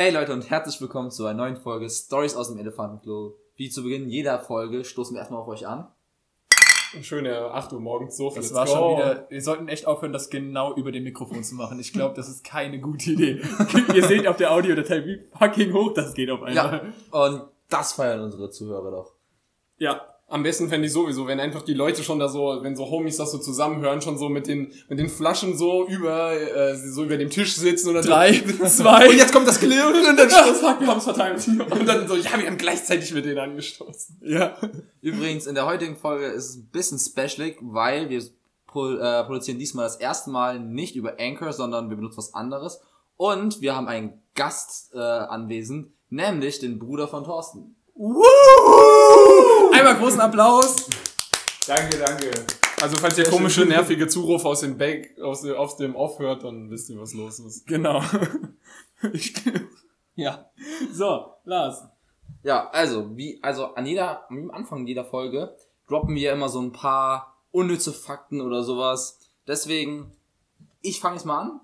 Hey Leute und herzlich willkommen zu einer neuen Folge Stories aus dem Elefantenklo. Wie zu Beginn jeder Folge stoßen wir erstmal auf euch an. Schöne 8 Uhr morgens so. Das war schon wieder. Wir sollten echt aufhören, das genau über dem Mikrofon zu machen. Ich glaube, das ist keine gute Idee. Ihr seht auf der Audiodatei, wie fucking hoch das geht auf einmal. Ja, und das feiern unsere Zuhörer doch. Ja, am besten fände ich sowieso, wenn einfach die Leute schon da so, wenn so Homies das so zusammenhören, schon so mit den, mit den Flaschen so über, äh, so über dem Tisch sitzen oder Drei, zwei. Und jetzt kommt das Klirren und dann oh, fuck, wir haben es verteilt. Und dann so, ja, wir haben gleichzeitig mit denen angestoßen. Ja. Übrigens, in der heutigen Folge ist es ein bisschen special, weil wir pro, äh, produzieren diesmal das erste Mal nicht über Anchor, sondern wir benutzen was anderes. Und wir haben einen Gast äh, anwesend, nämlich den Bruder von Thorsten. Woo! Einmal großen Applaus. Danke, danke. Also falls ihr komische, nervige Zurufe aus dem Back, aus dem, aus dem Off hört, dann wisst ihr, was los ist. Genau. Ich, ja. So, Lars. Ja, also, wie, also an jeder, am Anfang jeder Folge droppen wir immer so ein paar unnütze Fakten oder sowas. Deswegen, ich fange jetzt mal an.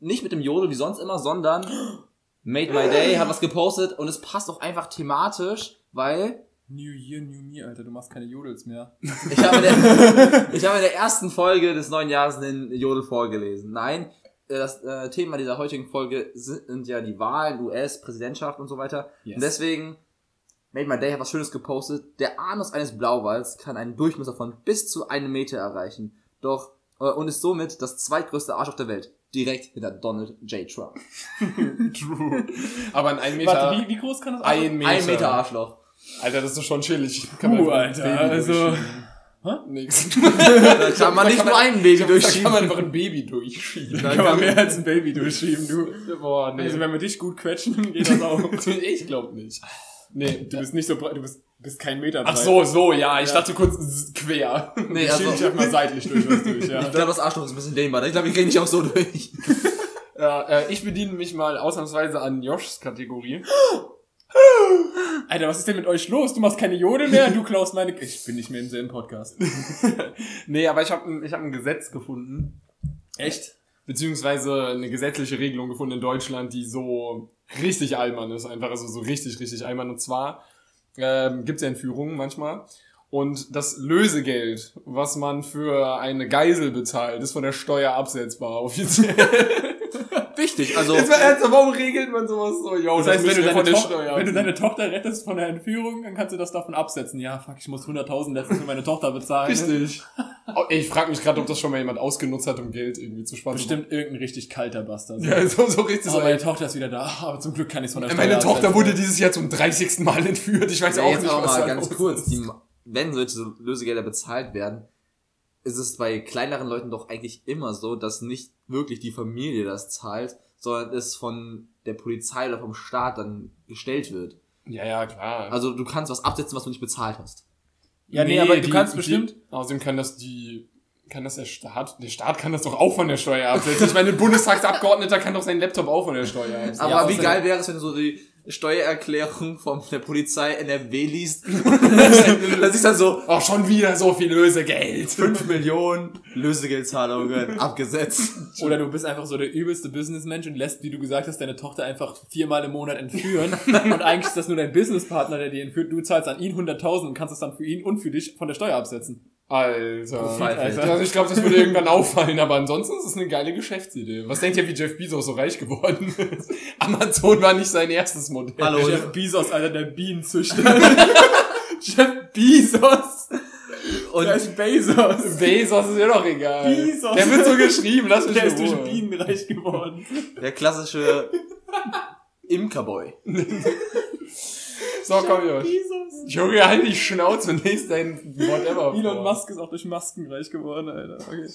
Nicht mit dem Jodel wie sonst immer, sondern Made My Day hat was gepostet und es passt auch einfach thematisch, weil New Year, New Me, Alter, du machst keine Jodels mehr. ich habe, in der, ich habe in der ersten Folge des neuen Jahres den Jodel vorgelesen. Nein, das äh, Thema dieser heutigen Folge sind ja die Wahlen, US, Präsidentschaft und so weiter. Yes. Und deswegen, Made My Day hat was Schönes gepostet. Der Anus eines Blauwals kann einen Durchmesser von bis zu einem Meter erreichen. Doch, äh, und ist somit das zweitgrößte Arsch auf der Welt. Direkt hinter Donald J. Trump. True. Aber ein 1 Meter. Warte, wie, wie groß kann das ein Meter. Ein Meter Arschloch. Alter, das ist schon chillig. Puh, einfach ein Alter, Baby also- durchschieben. Hä? Nix. Da kann man nicht nur ein Baby Da kann man durchschieben. einfach ein Baby durchschieben. Da kann man mehr als ein Baby durchschieben, du. Boah, nee. Also wenn wir dich gut quetschen, geht das auch. ich glaub nicht. Nee, Du bist nicht so breit, du bist, bist kein Meter breit. Ach so, so, ja. Ich Ja. dachte kurz quer. Nee, Ich schieb also, dich einfach mal seitlich durch was durch, ja. ich glaube, das Arschloch ist ein bisschen dehnbar. Ich glaube, ich kriege nicht auch so durch. Ja, äh, ich bediene mich mal ausnahmsweise an Joshs Kategorie. Alter, was ist denn mit euch los? Du machst keine Jodel mehr, du klaust meine... Ich bin nicht mehr im selben Podcast. Nee, aber ich habe ich hab ein Gesetz gefunden. Echt? Beziehungsweise eine gesetzliche Regelung gefunden in Deutschland, die so richtig albern ist. Einfach, also so richtig, richtig albern. Und zwar ähm, gibt es ja Entführungen manchmal. Und das Lösegeld, was man für eine Geisel bezahlt, ist von der Steuer absetzbar offiziell. Wichtig, also, Jetzt mal ernsthaft, warum regelt man sowas so? Yo, Das heißt, wenn du, deine von der Tochter, Steuer wenn du deine Tochter rettest von der Entführung, dann kannst du das davon absetzen. Ja, fuck, ich muss 100.000 letztens für meine Tochter bezahlen. Richtig. Oh, ich frage mich gerade, ob das schon mal jemand ausgenutzt hat, um Geld irgendwie zu sparen. Bestimmt irgendein richtig kalter Bastard. Ja, so, so richtig so. aber meine Tochter ist wieder da. Aber zum Glück kann ich von der Meine Steuer Tochter absetzen. wurde dieses Jahr zum 30. Mal entführt. Ich weiß ja, auch jetzt nicht, was mal ganz kurz, die, wenn solche Lösegelder bezahlt werden, ist es bei kleineren Leuten doch eigentlich immer so, dass nicht wirklich die Familie das zahlt, sondern es von der Polizei oder vom Staat dann gestellt wird. Ja, ja, klar. Also du kannst was absetzen, was du nicht bezahlt hast. Ja, nee, aber du die- kannst die- bestimmt... Außerdem kann das die, kann das der Staat, der Staat kann das doch auch von der Steuer absetzen. Ich meine, ein Bundestagsabgeordneter kann doch seinen Laptop auch von der Steuer absetzen. Aber Ja, wie geil wäre es, wenn du so die Steuererklärung von der Polizei NRW liest da siehst du dann so Auch schon wieder so viel Lösegeld. 5 Millionen Lösegeldzahlungen abgesetzt. Oder du bist einfach so der übelste Businessmensch und lässt, wie du gesagt hast, deine Tochter einfach viermal im Monat entführen. und eigentlich ist das nur dein Businesspartner, der die entführt. Du zahlst an ihn 100.000 und kannst es dann für ihn und für dich von der Steuer absetzen. Alter. Alter. Also ich glaube, das würde irgendwann auffallen, aber ansonsten ist es eine geile Geschäftsidee. Was denkt ihr, wie Jeff Bezos so reich geworden ist? Amazon war nicht sein erstes Modell. Hallo. Jeff Bezos, Alter, der Bienenzüchter. Jeff Bezos. Und Der ist Bezos. Bezos ist ja doch egal. Bezos. Der wird so geschrieben, lass mich Der ist durch. Bienen reich geworden. der klassische Imkerboy. So, komm, Josh. Junge, halt die Schnauze und lest dein whatever Elon vor. Musk ist auch durch Masken reich geworden, Alter. Okay.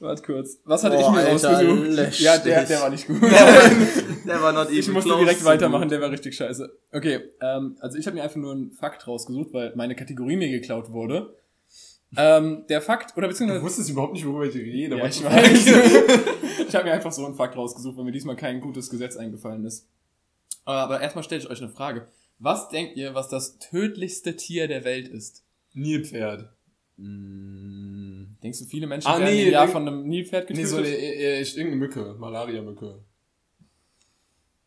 Warte kurz. Was hatte Boah, ich mir Alter, ausgesucht? Ja, der, der war nicht gut. Der war not even ich musste close direkt weitermachen, der war richtig scheiße. Okay, ähm, also ich habe mir einfach nur einen Fakt rausgesucht, weil meine Kategorie mir geklaut wurde. Ähm, der Fakt, oder Du beziehungsweise... wusstest überhaupt nicht, worüber ich rede. Ja, ich du weiß. ich habe mir einfach so einen Fakt rausgesucht, weil mir diesmal kein gutes Gesetz eingefallen ist. Aber erstmal stelle ich euch eine Frage. Was denkt ihr, was das tödlichste Tier der Welt ist? Nilpferd. Mm, Denkst du, viele Menschen Ah, werden nee, im Jahr von einem Nilpferd Nee, getötet? so äh, äh, irgendeine Mücke. Malaria-Mücke.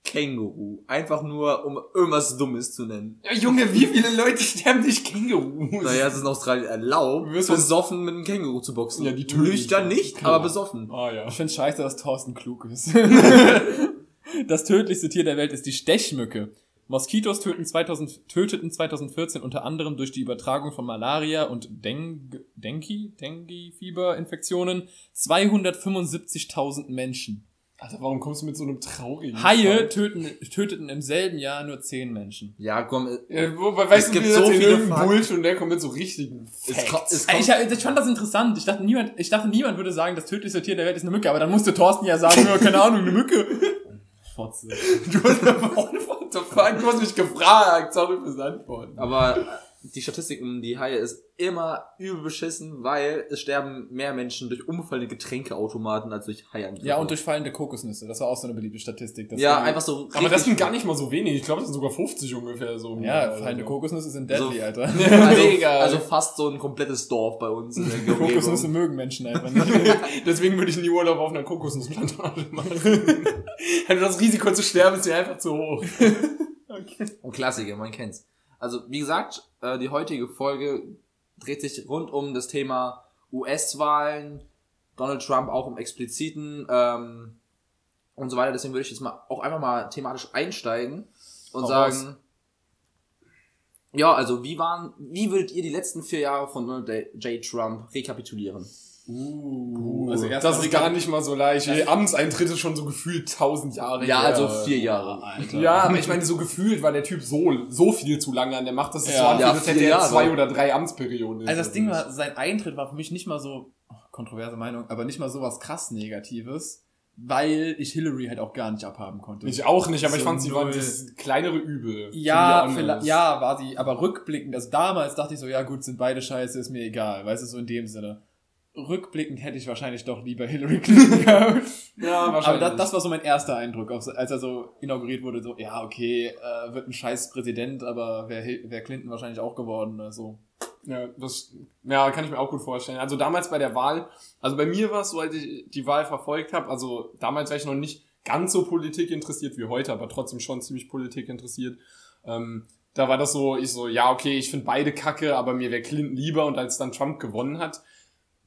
Känguru. Einfach nur, um irgendwas Dummes zu nennen. Ja, Junge, wie viele Leute sterben durch Kängurus? Naja, es ist in Australien erlaubt, besoffen mit einem Känguru zu boxen. Ja, die töten Nüchtern dich. nicht, aber besoffen. Ah ja. Ich finde scheiße, dass Thorsten klug ist. das tödlichste Tier der Welt ist die Stechmücke. Moskitos töten 2000, töteten 2014 unter anderem durch die Übertragung von Malaria und Deng Dengue, Dengue-Fieber-Infektionen 275.000 Menschen. Alter, warum kommst du mit so einem traurigen Haie Fall? töten, töteten im selben Jahr nur 10 Menschen. Ja, komm, Ja, wobei, weißt Es du, gibt so viele. Bullshit und der kommt mit so richtigen es, Facts. kommt, es kommt, Ich, ich fand das interessant. Ich dachte, niemand, ich dachte, niemand würde sagen, das tödlichste Tier der Welt ist eine Mücke. Aber dann musste Thorsten ja sagen, keine Ahnung, eine Mücke. Fotze. Du hast what the fuck, du hast mich gefragt. Sorry fürs Antworten. aber die Statistik um die Haie ist immer übel beschissen, weil es sterben mehr Menschen durch umfallende Getränkeautomaten als durch Haiangriffe. Ja, und durch fallende Kokosnüsse. Das war auch so eine beliebte Statistik. Das Ja, einfach so. Aber das sind gar nicht mal so wenig. Ich glaube, das sind sogar 50 ungefähr so. Ja, Also, fallende Kokosnüsse sind deadly, So- Alter. Also, Mega. also fast so ein komplettes Dorf bei uns in der Kokosnüsse mögen Menschen einfach nicht. Deswegen würde ich nie Urlaub auf einer Kokosnussplantage machen. also das Risiko zu sterben ist mir einfach zu hoch. Ein Klassiker, man kennt's. Also, wie gesagt, äh, die heutige Folge dreht sich rund um das Thema US-Wahlen, Donald Trump auch im expliziten ähm, und so weiter. Deswegen würde ich jetzt mal auch einfach mal thematisch einsteigen und Hau sagen, ja, also wie waren, wie würdet ihr die letzten vier Jahre von Donald J. Trump rekapitulieren? Uh, also erst das ist gar nicht mal so leicht. Ihr Amtseintritt ist schon so gefühlt 1000 Jahre Ja, her. also vier Jahre. Alter. Ja, aber ich meine, so gefühlt war der Typ so, so viel zu lange an der Macht, dass es Ja. so anfühlt, Ja, als hätte vier er Jahre. zwei oder drei Amtsperionen. Also das Ding war, sein Eintritt war für mich nicht mal so, oh, kontroverse Meinung, aber nicht mal so was krass Negatives, weil ich Hillary halt auch gar nicht abhaben konnte. Ich auch nicht, aber ich So fand, sie war das kleinere Übel. ja, ich ja, war sie, aber rückblickend, also damals dachte ich so, ja gut, sind beide scheiße, ist mir egal, weißt du, so in dem Sinne. Rückblickend hätte ich wahrscheinlich doch lieber Hillary Clinton gehabt. Ja, Aber wahrscheinlich. das, das war so mein erster Eindruck, als er so inauguriert wurde, so, ja, okay, äh, wird ein scheiß Präsident, aber wäre wär Clinton wahrscheinlich auch geworden, also. Ja, das, ja, kann ich mir auch gut vorstellen. Also damals bei der Wahl, also bei mir war es so, als ich die Wahl verfolgt habe, also damals war ich noch nicht ganz so Politik interessiert wie heute, aber trotzdem schon ziemlich Politik interessiert. Ähm, da war das so, ich so, ja, okay, ich finde beide kacke, aber mir wäre Clinton lieber und als dann Trump gewonnen hat,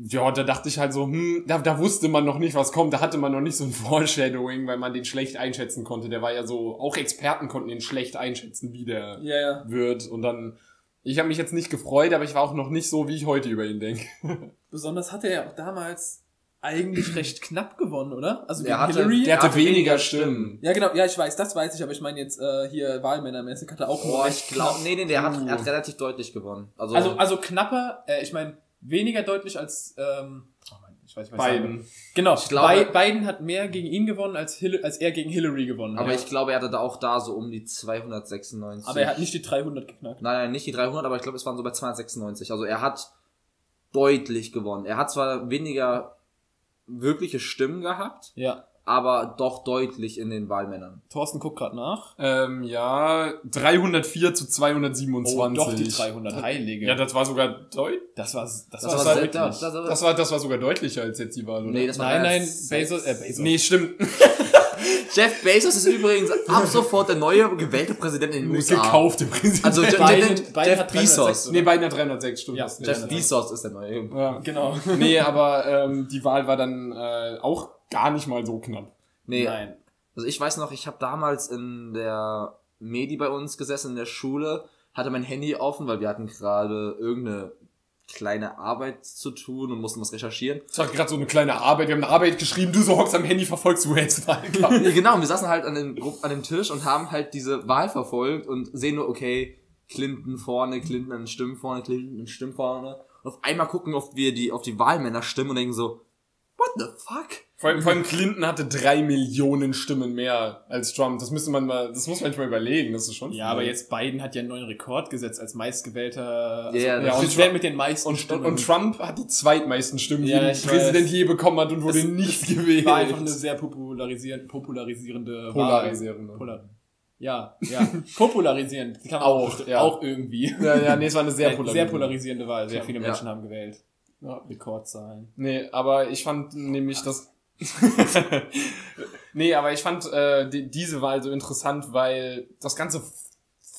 ja, da dachte ich halt so, hm, da, da wusste man noch nicht, was kommt, da hatte man noch nicht so ein Foreshadowing, weil man den schlecht einschätzen konnte. Der war ja so, auch Experten konnten den schlecht einschätzen, wie der Ja, ja. wird. Und dann, ich habe mich jetzt nicht gefreut, aber ich war auch noch nicht so, wie ich heute über ihn denke. Besonders hat er ja auch damals eigentlich recht knapp gewonnen, oder? Also Der hatte- Hillary. Der hatte hatte weniger weniger Stimmen. ja, genau, ja, ich weiß, das weiß ich, aber ich meine jetzt äh, hier Wahlmännermäßig hat er auch Boah, recht ich glaube, knapp. nee, nee, der hat, er hat relativ deutlich gewonnen. Also, Also, also knapper, äh, ich meine, weniger deutlich als, ähm, oh Mann, ich weiß ich will. Beiden. Genau, Ich glaube- Bi- Biden hat mehr gegen ihn gewonnen, als, Hill als er gegen Hillary gewonnen aber hat. ich glaube, er hatte da auch da so um die 296. aber er hat nicht die 300 geknackt. Nein, nein, nicht die 300, aber ich glaube, es waren so bei 296. Also er hat deutlich gewonnen. Er hat zwar weniger wirkliche Stimmen gehabt, Ja. Aber doch deutlich in den Wahlmännern. Thorsten guckt gerade nach. Ähm, ja, 304 zu 227. Oh, doch die 300 Heilige. Ja, das war sogar deut das war, das, Das, war, war, wirklich. das, das, das war, das war sogar deutlicher als jetzt die Wahl, oder? nee, das war nein, nein, Bezos, äh. Bezos. Nee, stimmt. Jeff Bezos ist übrigens ab sofort der neue gewählte Präsident in den USA. Gekaufte Präsident. Also Je- Biden- Biden Jeff hat 306, Bezos. oder? nee, Biden hat 306, stimmt. Ja, Jeff Bezos ist der neue. Ja. Genau. Nee, aber ähm, die Wahl war dann äh, auch gar nicht mal so knapp. Nee, Nein. also ich weiß noch, ich habe damals in der Medi bei uns gesessen in der Schule, hatte mein Handy offen, weil wir hatten gerade irgendeine kleine Arbeit zu tun und mussten was recherchieren. Das war gerade so eine kleine Arbeit. Wir haben eine Arbeit geschrieben, du so hockst am Handy, verfolgst du jetzt Wahlkampf. Nee, genau, und wir saßen halt an dem, an dem Tisch und haben halt diese Wahl verfolgt und sehen nur, okay, Clinton vorne, Clinton an den Stimmen vorne, Clinton an den Stimmen vorne. Und auf einmal gucken, ob wir die, auf die Wahlmänner stimmen und denken so, what the fuck? Vor allem, vor allem Clinton hatte drei Millionen Stimmen mehr als Trump. Das müsste man mal, das muss man sich mal überlegen. Das ist schon. Ja, aber jetzt Biden hat ja einen neuen Rekord gesetzt als meistgewählter Ja, also ja, und Präsident Trump- mit den meisten und, Stimmen. und, Trump hat die zweitmeisten Stimmen, die Ja, ein ich Präsident weiß. je bekommen hat und wurde Es- nicht gewählt. war einfach eine sehr popularisierend, popularisierende Polarisierende. Wahl. Polar ja, ja. popularisierend. Kann man Auch, ja. auch irgendwie. Ja, ja, nee, es war eine sehr Sehr, polarisierende. sehr polarisierende Wahl. Sehr Ja. viele Ja. Menschen haben gewählt. Ja. Rekordzahlen. Nee, aber ich fand nämlich das. Nee, aber ich fand äh, die, diese Wahl so interessant, weil das Ganze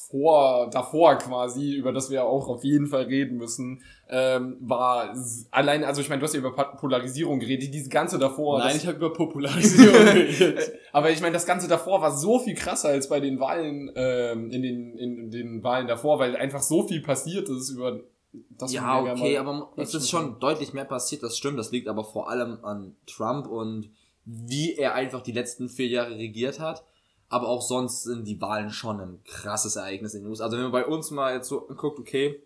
vor, davor quasi, über das wir auch auf jeden Fall reden müssen, ähm, war allein, also ich meine, du hast ja über Polarisierung geredet, diese ganze davor. Nein, ich habe über Popularisierung geredet. aber ich meine, das Ganze davor war so viel krasser als bei den Wahlen, ähm, in den, in den Wahlen davor, weil einfach so viel passiert ist über das ja, okay, aber es ist schon deutlich mehr passiert, das stimmt. Das liegt aber vor allem an Trump und wie er einfach die letzten vier Jahre regiert hat. Aber auch sonst sind die Wahlen schon ein krasses Ereignis in den USA. Also wenn man bei uns mal jetzt so guckt, okay,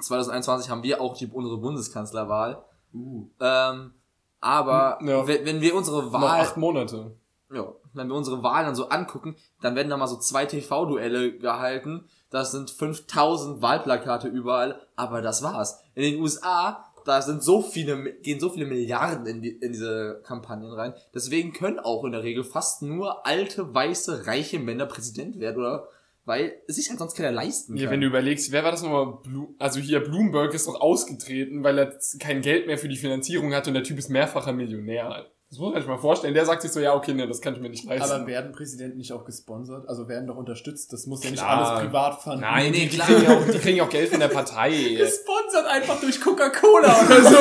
2021 haben wir auch die, unsere Bundeskanzlerwahl. Uh. Ähm, aber Ja. wenn, wenn wir unsere Noch Wahl, acht Monate. ja, wenn wir unsere Wahlen dann so angucken, dann werden da mal so zwei TV-Duelle gehalten. Das sind 5000 Wahlplakate überall, aber das war's. In den USA, da sind so viele, gehen so viele Milliarden in, die, in diese Kampagnen rein. Deswegen können auch in der Regel fast nur alte, weiße, reiche Männer Präsident werden, oder? Weil es sich halt sonst keiner leisten kann. Ja, wenn du überlegst, wer war das nochmal? Blu also hier, Bloomberg ist doch ausgetreten, weil er kein Geld mehr für die Finanzierung hat und der Typ ist mehrfacher Millionär. Das muss man sich mal vorstellen. Der sagt sich so, ja, okay, ne, das kann ich mir nicht leisten. Aber werden Präsidenten nicht auch gesponsert? Also werden doch unterstützt? Das muss ja nicht Klar. alles privat fanden. Nein, Nee, die, die, klar. kriegen ja auch, die kriegen ja auch Geld von der Partei. Gesponsert einfach durch Coca-Cola oder so.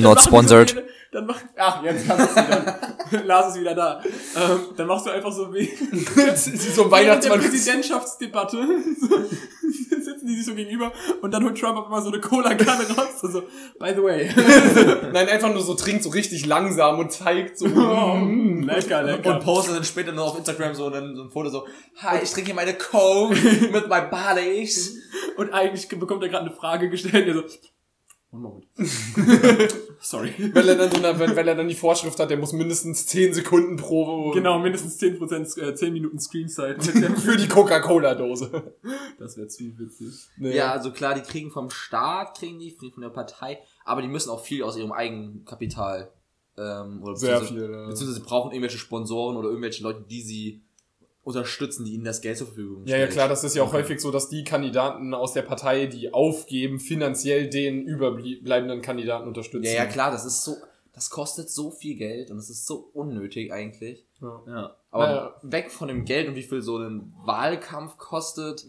Not So, dann mach, ach, jetzt kannst du es wieder. Lars ist wieder da. Ähm, dann machst du einfach so wie so der ein Weihnachtsmann. Präsidentschaftsdebatte. So, sitzen die sich so gegenüber und dann holt Trump auf einmal so eine Cola-Kanne raus. So, so, by the way. Nein, einfach nur so trinkt so richtig langsam und zeigt so. Mm, lecker, lecker. Und postet dann später noch auf Instagram so ein, so ein Foto so, hi, ich trinke hier meine Coke mit meinen Balies. Und eigentlich bekommt er gerade eine Frage gestellt. Er so, one moment. Sorry. weil, er dann so eine, weil, weil er dann die Vorschrift hat, der muss mindestens 10 Sekunden pro Genau, mindestens 10%, äh, 10 Minuten Screenzeit. für die Coca-Cola-Dose. das wäre zu witzig. Nee. Ja, also klar, die kriegen vom Staat, kriegen die, von der Partei, aber die müssen auch viel aus ihrem eigenen Kapital, ähm, oder Sehr viel, ja. Beziehungsweise sie brauchen irgendwelche Sponsoren oder irgendwelche Leute, die sie unterstützen, die ihnen das Geld zur Verfügung Ja, stellen. ja, klar, das ist ja auch häufig so, dass die Kandidaten aus der Partei, die aufgeben, finanziell den überbleibenden Kandidaten unterstützen. Ja, ja, klar, das ist so, das kostet so viel Geld und das ist so unnötig eigentlich. Ja. Ja. Aber Naja. weg von dem Geld und wie viel so ein Wahlkampf kostet.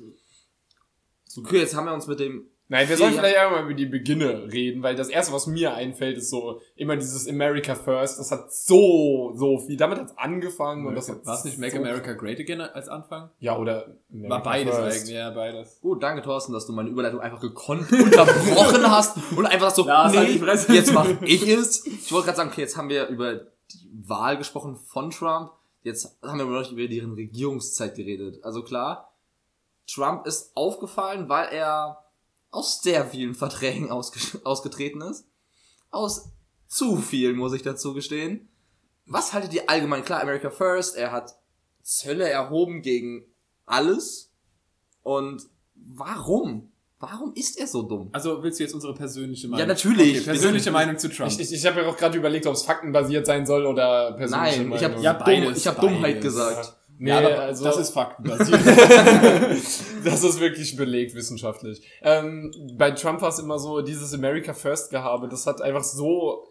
Okay, jetzt haben wir uns mit dem Nein, wir sollen Ja. vielleicht einmal über die Beginne reden, weil das erste, was mir einfällt, ist so immer dieses America First. Das hat so, so viel. Damit hat's angefangen und das hat War es nicht Make so- America Great Again als Anfang? Ja, oder War beides First. eigentlich, ja, beides. Gut, danke Thorsten, dass du meine Überleitung einfach gekonnt unterbrochen hast und einfach so, halt nee, jetzt mach ich es. Ich wollte gerade sagen, okay, jetzt haben wir über die Wahl gesprochen von Trump, jetzt haben wir noch über deren Regierungszeit geredet. Also klar, Trump ist aufgefallen, weil er aus sehr vielen Verträgen ausge ausgetreten ist. Aus zu vielen, muss ich dazu gestehen. Was haltet ihr allgemein? Klar, America First, er hat Zölle erhoben gegen alles. Und warum? Warum ist er so dumm? Also willst du jetzt unsere persönliche Meinung? Ja, natürlich. Okay, persönliche Meinung zu Trump. Ich, ich, ich habe ja auch gerade überlegt, ob es faktenbasiert sein soll oder persönliche Nein, ich habe Meinung. Ja, dumm, beides, ich hab Dummheit beides. gesagt. Nee, ja, aber also das ist faktenbasiert. das ist wirklich belegt wissenschaftlich. Ähm, bei Trump war es immer so, dieses America First Gehabe, das hat einfach so,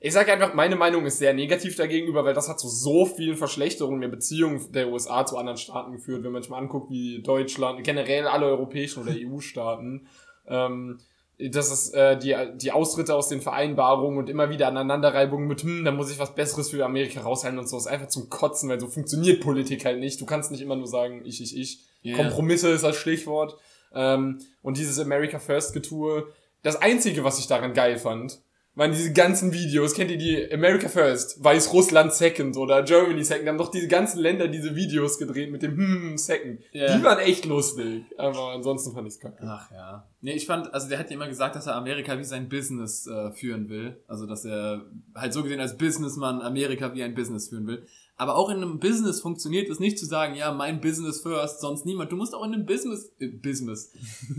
ich sage einfach, meine Meinung ist sehr negativ dagegenüber, weil das hat zu so vielen Verschlechterungen der Beziehung der USA zu anderen Staaten geführt, wenn man sich mal anguckt, wie Deutschland, generell alle europäischen oder EU-Staaten, ähm, das ist äh, die, die Austritte aus den Vereinbarungen und immer wieder Aneinanderreibungen mit, hm, da muss ich was Besseres für Amerika raushalten und so, ist einfach zum Kotzen, weil so funktioniert Politik halt nicht. Du kannst nicht immer nur sagen, ich, ich, ich. Ja. Kompromisse ist das Stichwort. Ähm, und dieses America First Getue, das einzige, was ich daran geil fand, waren diese ganzen Videos. Kennt ihr die America First, Weißrussland Second oder Germany Second? Da haben doch diese ganzen Länder diese Videos gedreht mit dem hm Second. Ja. Die waren echt lustig. Aber ansonsten fand ich's kacke. Ach ja. Nee, ich fand, also der hat ja immer gesagt, dass er Amerika wie sein Business äh, führen will. Also dass er halt so gesehen als Businessman Amerika wie ein Business führen will. Aber auch in einem Business funktioniert es nicht zu sagen, ja, mein Business first, sonst niemand. Du musst auch in einem Business, äh, Business.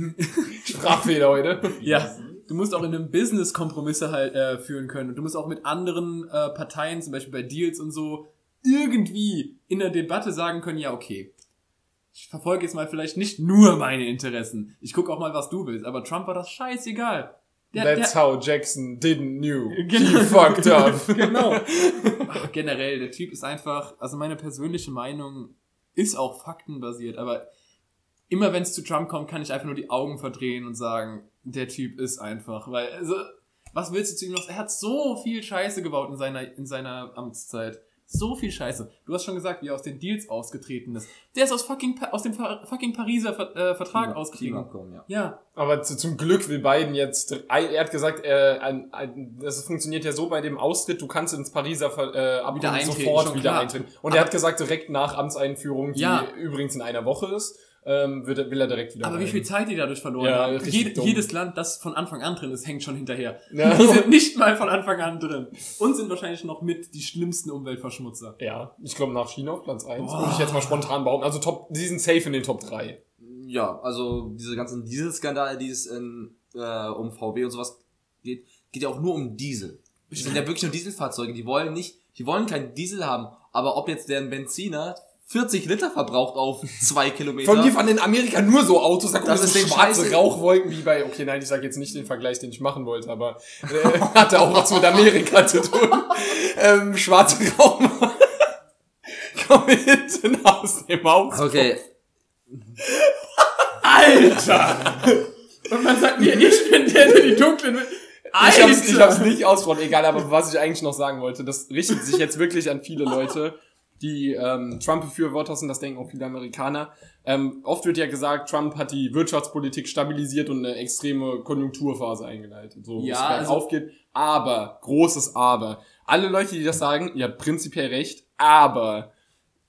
Sprachfehler heute. Ja. Du musst auch in einem Business Kompromisse halt äh, führen können. Und du musst auch mit anderen äh, Parteien, zum Beispiel bei Deals und so, irgendwie in der Debatte sagen können, ja, okay. Ich verfolge jetzt mal vielleicht nicht nur meine Interessen. Ich gucke auch mal, was du willst. Aber Trump war das scheißegal. Der, That's der, how Jackson didn't knew. Genau. He fucked up. genau. Ach, generell, der Typ ist einfach, also meine persönliche Meinung ist auch faktenbasiert, aber immer wenn es zu Trump kommt, kann ich einfach nur die Augen verdrehen und sagen, der Typ ist einfach, weil, also, was willst du zu ihm noch? Er hat so viel Scheiße gebaut in seiner, in seiner Amtszeit. So viel Scheiße. Du hast schon gesagt, wie er aus den Deals ausgetreten ist. Der ist aus fucking, Pa- aus dem Fa- fucking Pariser Ver äh, Vertrag. Klimaabkommen, ja. Ja. Aber zu, zum Glück will Biden jetzt, er hat gesagt, äh, ein, ein, das funktioniert ja so bei dem Austritt, du kannst ins Pariser Ver- äh, Abkommen sofort wieder klar. eintreten. Und Aber- er hat gesagt, direkt nach Amtseinführung, die Ja. übrigens in einer Woche ist, ähm, wird, er- will er direkt wieder Aber wie rein. viel Zeit die dadurch verloren Ja, haben. Jed dumm. jedes Land, das von Anfang an drin ist, hängt schon hinterher. Ja. Die sind nicht mal von Anfang an drin. Und sind wahrscheinlich noch mit die schlimmsten Umweltverschmutzer. Ja, ich glaube nach China auf Platz 1, Boah. würde ich jetzt mal spontan behaupten. Also Top, die sind safe in den Top 3. Ja, also diese ganzen Dieselskandale, die es in, äh, um VW und sowas geht, geht ja auch nur um Diesel. Das sind ja wirklich nur Dieselfahrzeuge. Die wollen nicht, die wollen keinen Diesel haben. Aber ob jetzt deren Benziner 40 Liter verbraucht auf zwei Kilometer. Von mir fahren in Amerika nur so Autos, da kommen Das so schwarze Scheiß- Rauchwolken wie bei, okay, nein, ich sage jetzt nicht den Vergleich, den ich machen wollte, aber äh, hatte auch was mit Amerika zu tun. Ähm, schwarze Rauch kommen hinten aus dem Auto. Okay, Alter! Und man sagt mir, ich bin der, der die dunklen... Ich hab's, ich hab's nicht ausgesprochen, egal, aber was ich eigentlich noch sagen wollte, das richtet sich jetzt wirklich an viele Leute, die ähm, Trump-Befürworter sind, das denken auch viele Amerikaner. Ähm, oft wird ja gesagt, Trump hat die Wirtschaftspolitik stabilisiert und eine extreme Konjunkturphase eingeleitet, so Ja, es also- geht. Aber, großes Aber. Alle Leute, die das sagen, ihr habt prinzipiell recht, aber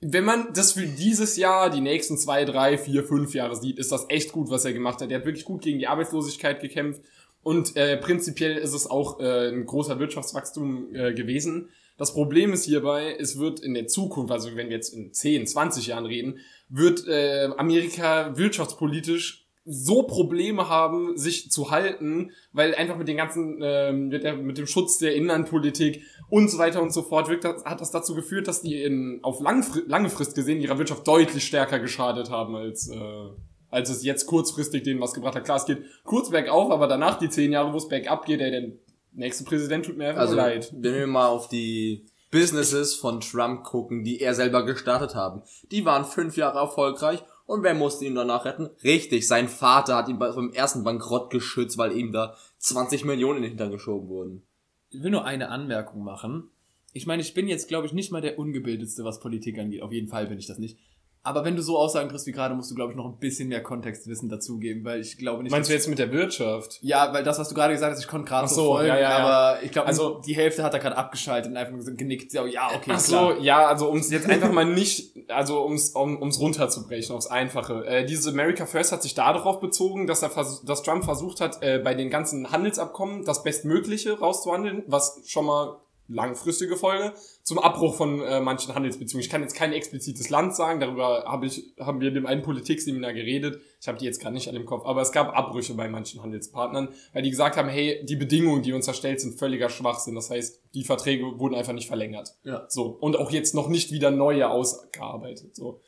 wenn man das für dieses Jahr, die nächsten zwei, drei, vier, fünf Jahre sieht, ist das echt gut, was er gemacht hat. Er hat wirklich gut gegen die Arbeitslosigkeit gekämpft und äh, prinzipiell ist es auch äh, ein großer Wirtschaftswachstum äh, gewesen. Das Problem ist hierbei, es wird in der Zukunft, also wenn wir jetzt in 10, 20 Jahren reden, wird äh, Amerika wirtschaftspolitisch so Probleme haben, sich zu halten, weil einfach mit den ganzen, ähm, mit, der, mit dem Schutz der Inlandpolitik und so weiter und so fort, wirkt das, hat das dazu geführt, dass die in, auf langfri lange Frist gesehen ihrer Wirtschaft deutlich stärker geschadet haben, als, äh, als es jetzt kurzfristig denen was gebracht hat. Klar, es geht kurz bergauf, aber danach die zehn Jahre, wo es bergab geht, ey, der nächste Präsident tut mir einfach also leid. wenn wir mal auf die Businesses von Trump gucken, die er selber gestartet haben, die waren fünf Jahre erfolgreich und wer musste ihn danach retten? Richtig, sein Vater hat ihn bei- vom ersten Bankrott geschützt, weil ihm da 20 Millionen in den Hintern geschoben wurden. Ich will nur eine Anmerkung machen. Ich meine, ich bin jetzt, glaube ich, nicht mal der Ungebildetste, was Politik angeht. Auf jeden Fall bin ich das nicht. Aber wenn du so Aussagen triffst wie gerade, musst du, glaube ich, noch ein bisschen mehr Kontextwissen dazugeben, weil ich glaube nicht. Meinst du jetzt mit der Wirtschaft? Ja, weil das, was du gerade gesagt hast, ich konnte gerade so, so, folgen, ja, ja, ja. aber ich glaube, Also- die Hälfte hat er gerade abgeschaltet und einfach genickt. Ja, ja, okay, Ach klar. so, ja, also um es jetzt einfach mal nicht, also ums um, ums runterzubrechen, aufs Einfache. Äh, dieses America First hat sich darauf bezogen, dass er dass Trump versucht hat, äh, bei den ganzen Handelsabkommen das Bestmögliche rauszuhandeln, was schon mal langfristige Folge zum Abbruch von äh, manchen Handelsbeziehungen. Ich kann jetzt kein explizites Land sagen, darüber habe ich haben wir in dem einen Politikseminar geredet. Ich habe die jetzt gerade nicht an dem Kopf, aber es gab Abbrüche bei manchen Handelspartnern, weil die gesagt haben, hey, die Bedingungen, die uns erstellt sind, völliger Schwachsinn. Das heißt, die Verträge wurden einfach nicht verlängert. Ja. So. Und auch jetzt noch nicht wieder neue ausgearbeitet. So.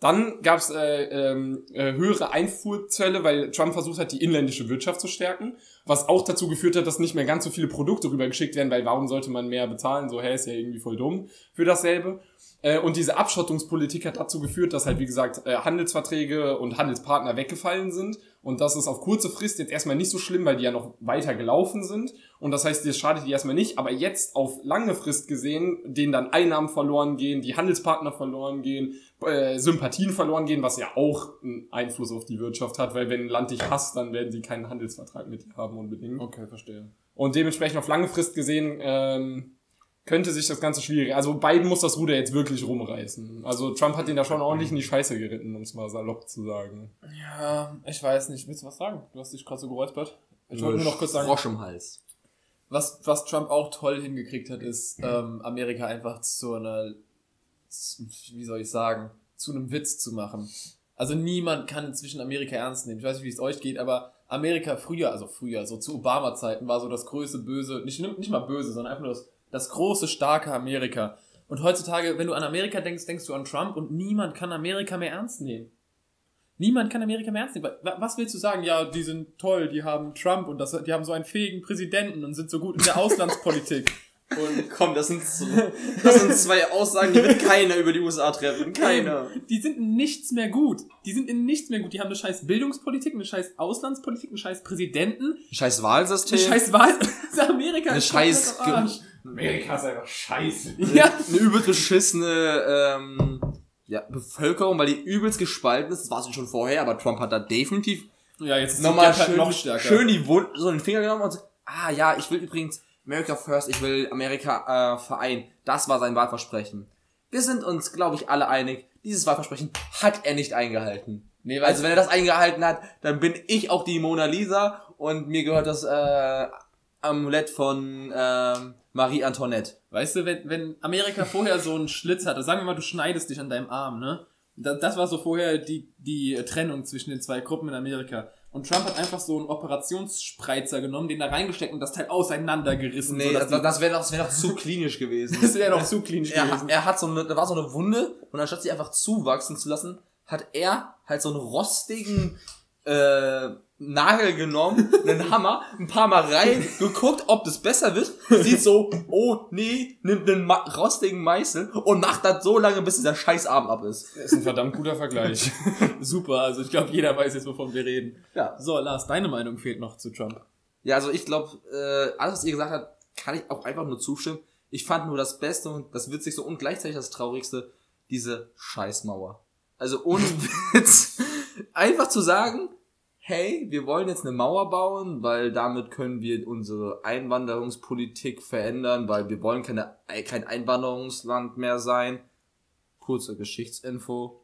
Dann gab es äh, ähm, äh, höhere Einfuhrzölle, weil Trump versucht hat, die inländische Wirtschaft zu stärken, was auch dazu geführt hat, dass nicht mehr ganz so viele Produkte rübergeschickt werden, weil warum sollte man mehr bezahlen? So, hey, ist ja irgendwie voll dumm für dasselbe. Äh, und diese Abschottungspolitik hat dazu geführt, dass halt, wie gesagt, äh, Handelsverträge und Handelspartner weggefallen sind. Und das ist auf kurze Frist jetzt erstmal nicht so schlimm, weil die ja noch weiter gelaufen sind. Und das heißt, das schadet die erstmal nicht. Aber jetzt auf lange Frist gesehen, denen dann Einnahmen verloren gehen, die Handelspartner verloren gehen, äh, Sympathien verloren gehen, was ja auch einen Einfluss auf die Wirtschaft hat, weil wenn ein Land dich hasst, dann werden sie keinen Handelsvertrag mit dir haben unbedingt. Okay, verstehe. Und dementsprechend auf lange Frist gesehen ähm, könnte sich das Ganze schwierig. Also Biden muss das Ruder jetzt wirklich rumreißen. Also Trump hat ihn da schon ordentlich in die Scheiße geritten, um es mal salopp zu sagen. Ja, ich weiß nicht. Willst du was sagen? Du hast dich gerade so geräuspert. Ich wollte nur noch kurz sagen, Frosch im Hals. was, was Trump auch toll hingekriegt hat, ist, ähm, Amerika einfach zu einer, wie soll ich sagen, zu einem Witz zu machen. Also niemand kann inzwischen Amerika ernst nehmen. Ich weiß nicht, wie es euch geht, aber Amerika früher, also früher, so zu Obama-Zeiten, war so das größte Böse, nicht, nicht mal böse, sondern einfach nur das, das große, starke Amerika. Und heutzutage, wenn du an Amerika denkst, denkst du an Trump und niemand kann Amerika mehr ernst nehmen. Niemand kann Amerika mehr ernst nehmen. Wa- Was willst du sagen? Ja, die sind toll, die haben Trump und das, die haben so einen fähigen Präsidenten und sind so gut in der Auslandspolitik. Und Komm, das sind, so, das sind zwei Aussagen, die wird keiner über die USA treffen. Keiner. Die sind in nichts mehr gut. Die sind in nichts mehr gut. Die haben eine scheiß Bildungspolitik, eine scheiß Auslandspolitik, einen scheiß Präsidenten, Scheiß eine Wahlsystem. scheiß Wahl. Amerika Eine ist scheiß. Amerika ist einfach scheiße. Ja. eine übelst beschissene ähm, ja, Bevölkerung, weil die übelst gespalten ist. Das war sie schon vorher, aber Trump hat da definitiv ja, jetzt nochmal halt schön, noch stärker. schön die Wund, so den Finger genommen und so, ah ja, ich will übrigens America First, ich will Amerika äh, vereinen. Das war sein Wahlversprechen. Wir sind uns, glaube ich, alle einig, dieses Wahlversprechen hat er nicht eingehalten. Nee, weil Also wenn er das eingehalten hat, dann bin ich auch die Mona Lisa und mir gehört das äh, Amulett von ähm, Marie Antoinette. Weißt du, wenn, wenn Amerika vorher so einen Schlitz hatte, sagen wir mal, du schneidest dich an deinem Arm, ne? Das, das war so vorher die, die Trennung zwischen den zwei Gruppen in Amerika. Und Trump hat einfach so einen Operationsspreizer genommen, den da reingesteckt und das Teil auseinandergerissen. Nee, das, das wäre das wär noch zu klinisch gewesen. das wäre doch zu klinisch er, gewesen. er hat so eine, da war so eine Wunde und anstatt sie einfach zuwachsen zu lassen, hat er halt so einen rostigen äh, Nagel genommen, einen Hammer, ein paar Mal rein, geguckt, ob das besser wird, sieht so, oh nee, nimmt einen rostigen Meißel und macht das so lange, bis dieser Scheißarm ab ist. Das ist ein verdammt guter Vergleich. Super, also ich glaube, jeder weiß jetzt, wovon wir reden. Ja. So, Lars, deine Meinung fehlt noch zu Trump. Ja, also ich glaube, äh, alles, was ihr gesagt habt, kann ich auch einfach nur zustimmen. Ich fand nur das Beste und das Witzigste und gleichzeitig das Traurigste, diese Scheißmauer. Also ohne Witz, einfach zu sagen, hey, wir wollen jetzt eine Mauer bauen, weil damit können wir unsere Einwanderungspolitik verändern, weil wir wollen keine, kein Einwanderungsland mehr sein. Kurze Geschichtsinfo.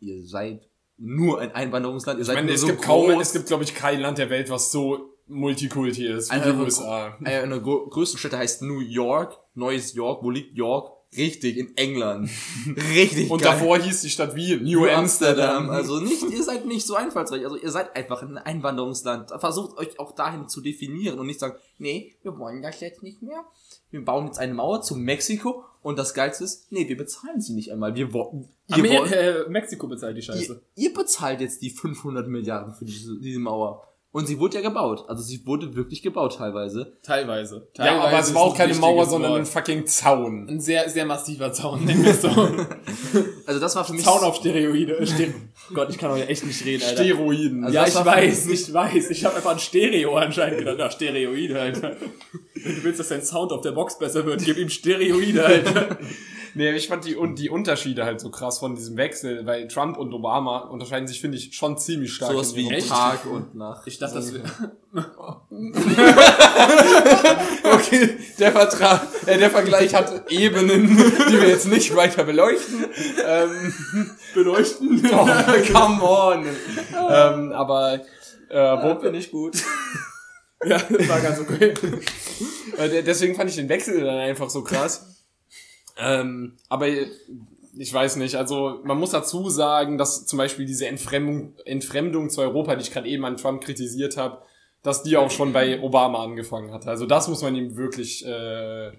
Ihr seid nur ein Einwanderungsland. Ihr Ich seid meine, nur es so gibt kaum, groß. es gibt, glaube ich, kein Land der Welt, was so Multikulti ist wie die USA. Eine der grö- größten Städte heißt New York. Neues York. Wo liegt York? Richtig, in England. Richtig Und geil. davor hieß die Stadt wie New New Amsterdam. Also nicht, ihr seid nicht so einfallsreich. Also ihr seid einfach ein Einwanderungsland. Versucht euch auch dahin zu definieren und nicht sagen, nee, wir wollen das jetzt nicht mehr. Wir bauen jetzt eine Mauer zu Mexiko und das Geilste ist, nee, wir bezahlen sie nicht einmal. Wir wollen, ihr, Amer wollt, äh, Mexiko bezahlt die ihr, Scheiße. ihr bezahlt jetzt die 500 Milliarden für diese, diese Mauer. Und sie wurde ja gebaut. Also sie wurde wirklich gebaut teilweise. Teilweise. Ja, Teilweise aber es war auch ein keine Mauer, sondern Wort. ein fucking Zaun. ein sehr, sehr massiver Zaun, nennen wir es so. Also das war für mich... Zaun auf Steroide. Ster Gott, ich kann heute echt nicht reden, Alter. Steroiden. Also ja, ich weiß, ich weiß. Ich habe einfach ein Stereo anscheinend gedacht. Ja, Steroide, Alter. Wenn du willst, dass dein Sound auf der Box besser wird, gib ihm Steroide, Alter. Nee, ich fand die, die Unterschiede halt so krass von diesem Wechsel, weil Trump und Obama unterscheiden sich, finde ich, schon ziemlich stark. sowas wie Echt? Tag und Nacht. Ich dachte, das wäre... Okay, der Vertrag, äh, der Vergleich hat Ebenen, die wir jetzt nicht weiter beleuchten. Ähm, beleuchten. oh, come on. ähm, aber äh, wo, finde ich gut. Ja, das war ganz okay. äh, de- deswegen fand ich den Wechsel dann einfach so krass. Ähm, aber ich weiß nicht, also man muss dazu sagen, dass zum Beispiel diese Entfremdung, Entfremdung zu Europa, die ich gerade eben an Trump kritisiert habe, dass die auch schon bei Obama angefangen hat. Also das muss man ihm wirklich äh,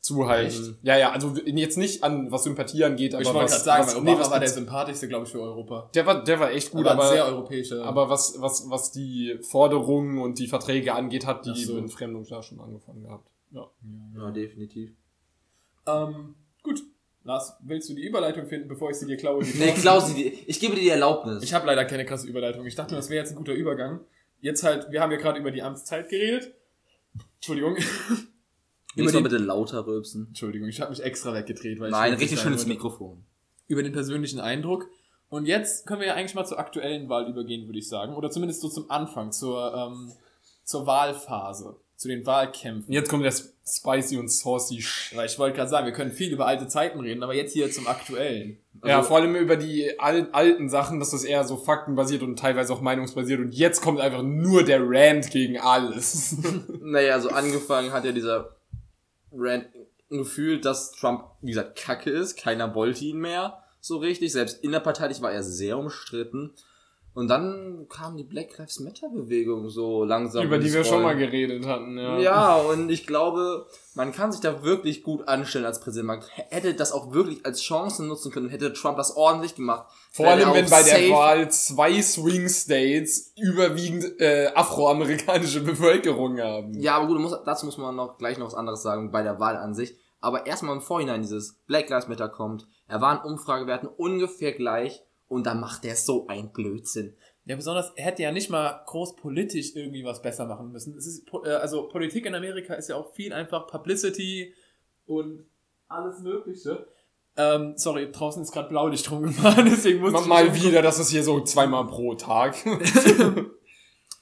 zuhalten. Ja, ja, also jetzt nicht an was Sympathie angeht, aber Ich wollte was, gerade sagen, was, weil nee, Obama was war der sympathischste, glaube ich, für Europa. der war der war echt gut, aber, aber sehr europäischer. aber was was was die Forderungen und die Verträge angeht, hat die so. Entfremdung da schon angefangen gehabt. Ja. Ja, definitiv. Ähm, gut. Lars, willst du die Überleitung finden, bevor ich sie dir klaue? Nee, Klausi, die- ich gebe dir die Erlaubnis. Ich habe leider keine krasse Überleitung. Ich dachte das wäre jetzt ein guter Übergang. Jetzt halt, wir haben ja gerade über die Amtszeit geredet. Entschuldigung. Über die- bitte lauter rülpsen. Entschuldigung, ich habe mich extra weggedreht. Weil Nein, ich richtig schön ins wollte. Mikrofon. Über den persönlichen Eindruck. Und jetzt können wir ja eigentlich mal zur aktuellen Wahl übergehen, würde ich sagen. Oder zumindest so zum Anfang, zur, ähm, zur Wahlphase. Zu den Wahlkämpfen. Jetzt kommt der spicy und saucy Sch Weil ich wollte gerade sagen, wir können viel über alte Zeiten reden, aber jetzt hier zum Aktuellen. Ja, Also- vor allem über die al alten Sachen, dass das eher so faktenbasiert und teilweise auch meinungsbasiert und jetzt kommt einfach nur der Rant gegen alles. Naja, also angefangen hat ja dieser Rand gefühlt, dass Trump, wie gesagt, kacke ist. Keiner wollte ihn mehr so richtig. Selbst innerparteilich war er sehr umstritten. Und dann kam die Black Lives Matter Bewegung so langsam. Über die wir schon mal geredet hatten, ja. Ja, und ich glaube, man kann sich da wirklich gut anstellen als Präsident. Man hätte das auch wirklich als Chance nutzen können, hätte Trump das ordentlich gemacht. Vor allem, wenn bei der Wahl zwei Swing States überwiegend äh, afroamerikanische Bevölkerung haben. Ja, aber gut, muss, dazu muss man noch gleich noch was anderes sagen bei der Wahl an sich. Aber erstmal im Vorhinein dieses Black Lives Matter kommt. Er war in Umfragewerten ungefähr gleich und dann macht er so ein Blödsinn. Ja, besonders, er hätte ja nicht mal groß politisch irgendwie was besser machen müssen. Es ist, äh, also Politik in Amerika ist ja auch viel einfach Publicity und alles Mögliche. Ähm, sorry, draußen ist gerade Blaulicht rumgefahren, deswegen muss Mal, ich mal wieder, das ist hier so zweimal pro Tag.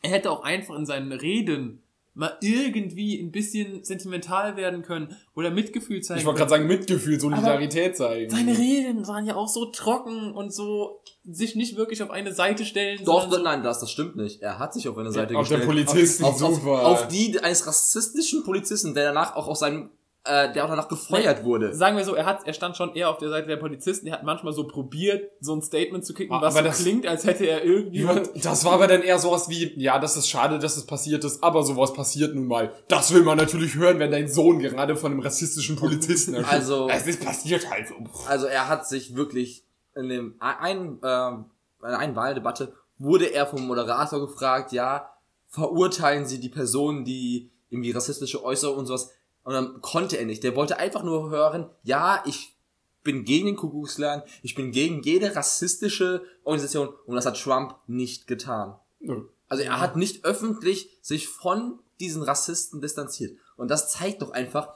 Er hätte auch einfach in seinen Reden mal irgendwie ein bisschen sentimental werden können oder Mitgefühl zeigen Ich wollte gerade sagen, Mitgefühl, Solidarität zeigen. Seine Reden waren ja auch so trocken und so sich nicht wirklich auf eine Seite stellen. Doch, so, nein, das, das stimmt nicht. Er hat sich auf eine Seite auf der gestellt. Polizisten, auf, auf, super. auf die eines rassistischen Polizisten, der danach auch aus seinem, äh, der auch danach gefeuert wurde. Sagen wir so, er hat, er stand schon eher auf der Seite der Polizisten. Er hat manchmal so probiert, so ein Statement zu kicken, Aber was so das- klingt, als hätte er irgendwie. Ja, das war aber dann eher sowas wie, ja, das ist schade, dass es passiert ist, aber sowas passiert nun mal. Das will man natürlich hören, wenn dein Sohn gerade von einem rassistischen Polizisten erschossen Also- Es ist passiert halt so. Also er hat sich wirklich in dem ein, äh, in einer einen Wahldebatte wurde er vom Moderator gefragt, ja, verurteilen Sie die Personen, die irgendwie rassistische Äußerungen und sowas. Und dann konnte er nicht. Der wollte einfach nur hören, ja, ich bin gegen den Kuckucksklan, ich bin gegen jede rassistische Organisation und das hat Trump nicht getan. Nö. Also er hat nicht öffentlich sich von diesen Rassisten distanziert. Und das zeigt doch einfach,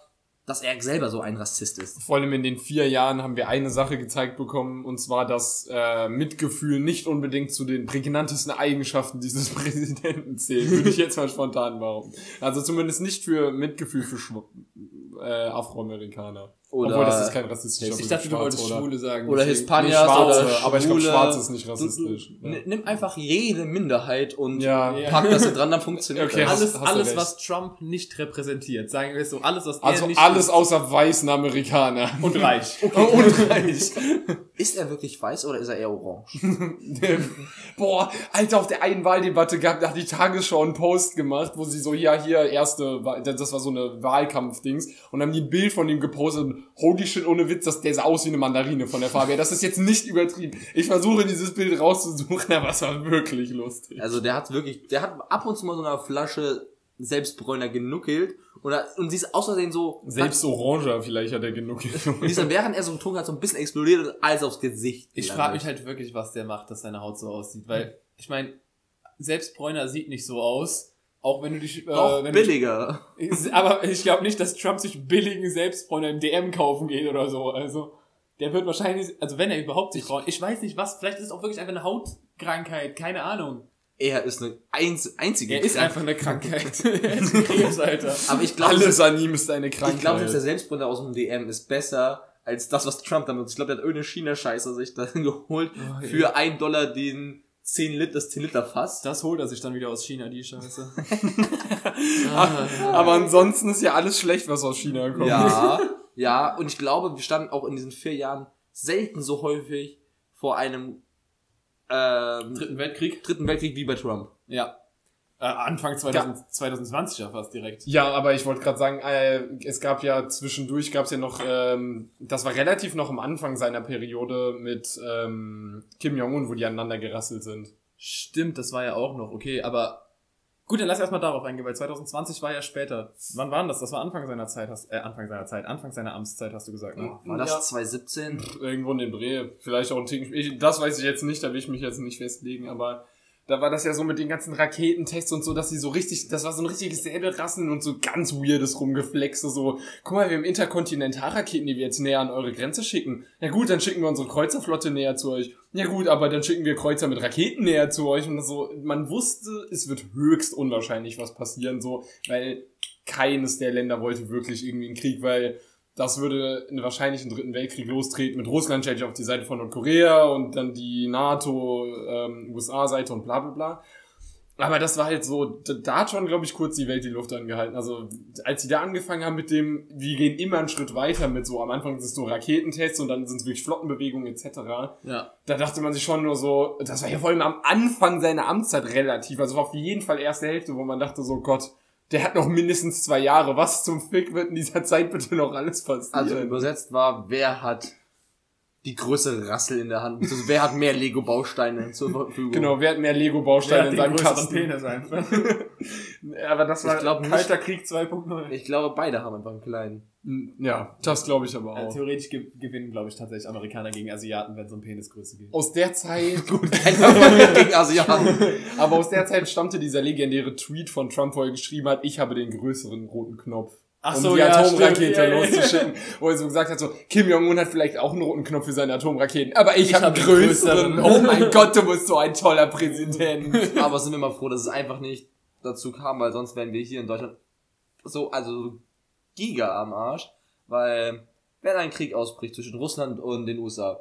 dass er selber so ein Rassist ist. Vor allem in den vier Jahren haben wir eine Sache gezeigt bekommen, und zwar, dass äh, Mitgefühl nicht unbedingt zu den prägnantesten Eigenschaften dieses Präsidenten zählt, würde ich jetzt mal spontan behaupten. Also zumindest nicht für Mitgefühl für Schw äh, Afroamerikaner. Oder- Obwohl das ist kein rassistischer ich dachte, du wolltest oder? Schwule sagen. Oder Hispanier Nee, Schwarze, oder aber ich glaube, Schwule. Schwarz ist nicht rassistisch. Du- Ja. Nimm einfach jede Minderheit und Ja. Pack das da dran, dann funktioniert Okay, das. Alles, hast alles was Trump nicht repräsentiert, sagen wir es so, alles, was er Also nicht alles ist. außer weißen Amerikaner. und reich. und reich. Ist er wirklich weiß oder ist er eher orange? Boah, Alter, auf der einen Wahldebatte gab, da hat die Tagesschau einen Post gemacht, wo sie so, ja, hier, erste, das war so eine Wahlkampfdings, und haben die ein Bild von ihm gepostet, holy shit, ohne Witz, das, der sah aus wie eine Mandarine von der Farbe her. Das ist jetzt nicht übertrieben. Ich versuche dieses Bild rauszusuchen, aber es war wirklich lustig. Also der hat wirklich, der hat ab und zu mal so eine Flasche Selbstbräuner genuckelt und, und sie ist Versehen so, Selbst Oranger vielleicht hat er genug. und die ist dann, während er so getrunken hat, so ein bisschen explodiert und alles aufs Gesicht. Ich frage mich halt wirklich, was der macht, dass seine Haut so aussieht, weil ich meine, selbst Bräuner sieht nicht so aus, auch wenn du dich, Doch, äh, wenn du billiger. dich, aber ich glaube nicht, dass Trump sich billigen Selbstbräuner im DM kaufen geht oder so, also der wird wahrscheinlich, also wenn er überhaupt sich braun, ich weiß nicht was, vielleicht ist es auch wirklich einfach eine Hautkrankheit, keine Ahnung. Er ist eine einz einzige Er ist einfach eine Krankheit. er ist ein Krebs, Alter. Aber ich glaube, Alles an ihm ist eine Krankheit. ich glaube, selbst der Selbstbräuner aus dem DM ist besser als das, was Trump damit. Ich glaube, der hat irgendeine China-Scheiße sich da geholt Oh, ja. für ein Dollar den 10 Liter, das 10 Liter Fass. Das holt er sich dann wieder aus China, die Scheiße. aber ansonsten ist ja alles schlecht, was aus China kommt. Ja, ja, und ich glaube, wir standen auch in diesen vier Jahren selten so häufig vor einem ähm, Dritten Weltkrieg? dritten Weltkrieg wie bei Trump. Ja. Äh, Anfang 2000, 2020 ja fast direkt. Ja, aber ich wollte gerade sagen, äh, es gab ja zwischendurch gab es ja noch, ähm, das war relativ noch am Anfang seiner Periode mit ähm, Kim Jong-un, wo die aneinander gerasselt sind. Stimmt, das war ja auch noch, okay, aber gut, dann lass erstmal darauf eingehen, weil 2020 war ja später. Wann war denn das? Das war Anfang seiner Zeit, hast, äh, Anfang seiner Zeit, Anfang seiner Amtszeit, hast du gesagt, ne? War das Ja. 2017? Irgendwo in den Bre, vielleicht auch ein Ticken. Ich, das weiß ich jetzt nicht, da will ich mich jetzt nicht festlegen, aber da war das ja so mit den ganzen Raketentests und so, dass sie so richtig, das war so ein richtiges Säbelrasseln und so ganz weirdes Rumgeflexe, so, guck mal, wir haben Interkontinentalraketen, die wir jetzt näher an eure Grenze schicken. Ja gut, dann schicken wir unsere Kreuzerflotte näher zu euch. Ja gut, aber dann schicken wir Kreuzer mit Raketen näher zu euch und so, man wusste, es wird höchst unwahrscheinlich was passieren, so, weil keines der Länder wollte wirklich irgendwie einen Krieg, weil das würde in wahrscheinlich einen dritten Weltkrieg lostreten. Mit Russland stellt sich auf die Seite von Nordkorea und dann die NATO, ähm, USA-Seite und bla bla bla. Aber das war halt so, da, hat schon, glaube ich, kurz die Welt die Luft angehalten. Also, als sie da angefangen haben mit dem, wir gehen immer einen Schritt weiter mit so, am Anfang ist es so Raketentests und dann sind es wirklich Flottenbewegungen etc. Ja. Da dachte man sich schon nur so, das war ja vor allem am Anfang seiner Amtszeit relativ, also auf jeden Fall erste Hälfte, wo man dachte so, Gott, der hat noch mindestens zwei Jahre. Was zum Fick wird in dieser Zeit bitte noch alles passieren? Also übersetzt war, wer hat die größere Rassel in der Hand? Also wer hat mehr Lego-Bausteine zur Verfügung? Genau, wer hat mehr Lego-Bausteine in seinem Kasten? Penis einfach. Aber das war, Ich glaube nicht. Kalter Krieg 2.0. Ich glaube, beide haben einfach einen kleinen. ja, das glaube ich aber Äh, auch. theoretisch ge gewinnen, glaube ich, tatsächlich Amerikaner gegen Asiaten, wenn es um Penisgröße geht. Aus der Zeit, gut, gegen Asiaten. aber aus der Zeit stammte dieser legendäre Tweet von Trump, wo er geschrieben hat, ich habe den größeren roten Knopf. Um so, die ja, Atomrakete. Ja, ja, ja. loszuschicken. Wo er so gesagt hat, so, Kim Jong-un hat vielleicht auch einen roten Knopf für seine Atomraketen, aber ich, Ich habe hab größeren. größeren. Oh mein Gott, du bist so ein toller Präsident. Aber sind wir mal froh, dass es einfach nicht dazu kam, weil sonst wären wir hier in Deutschland so, also giga am Arsch. Weil, wenn ein Krieg ausbricht zwischen Russland und den USA,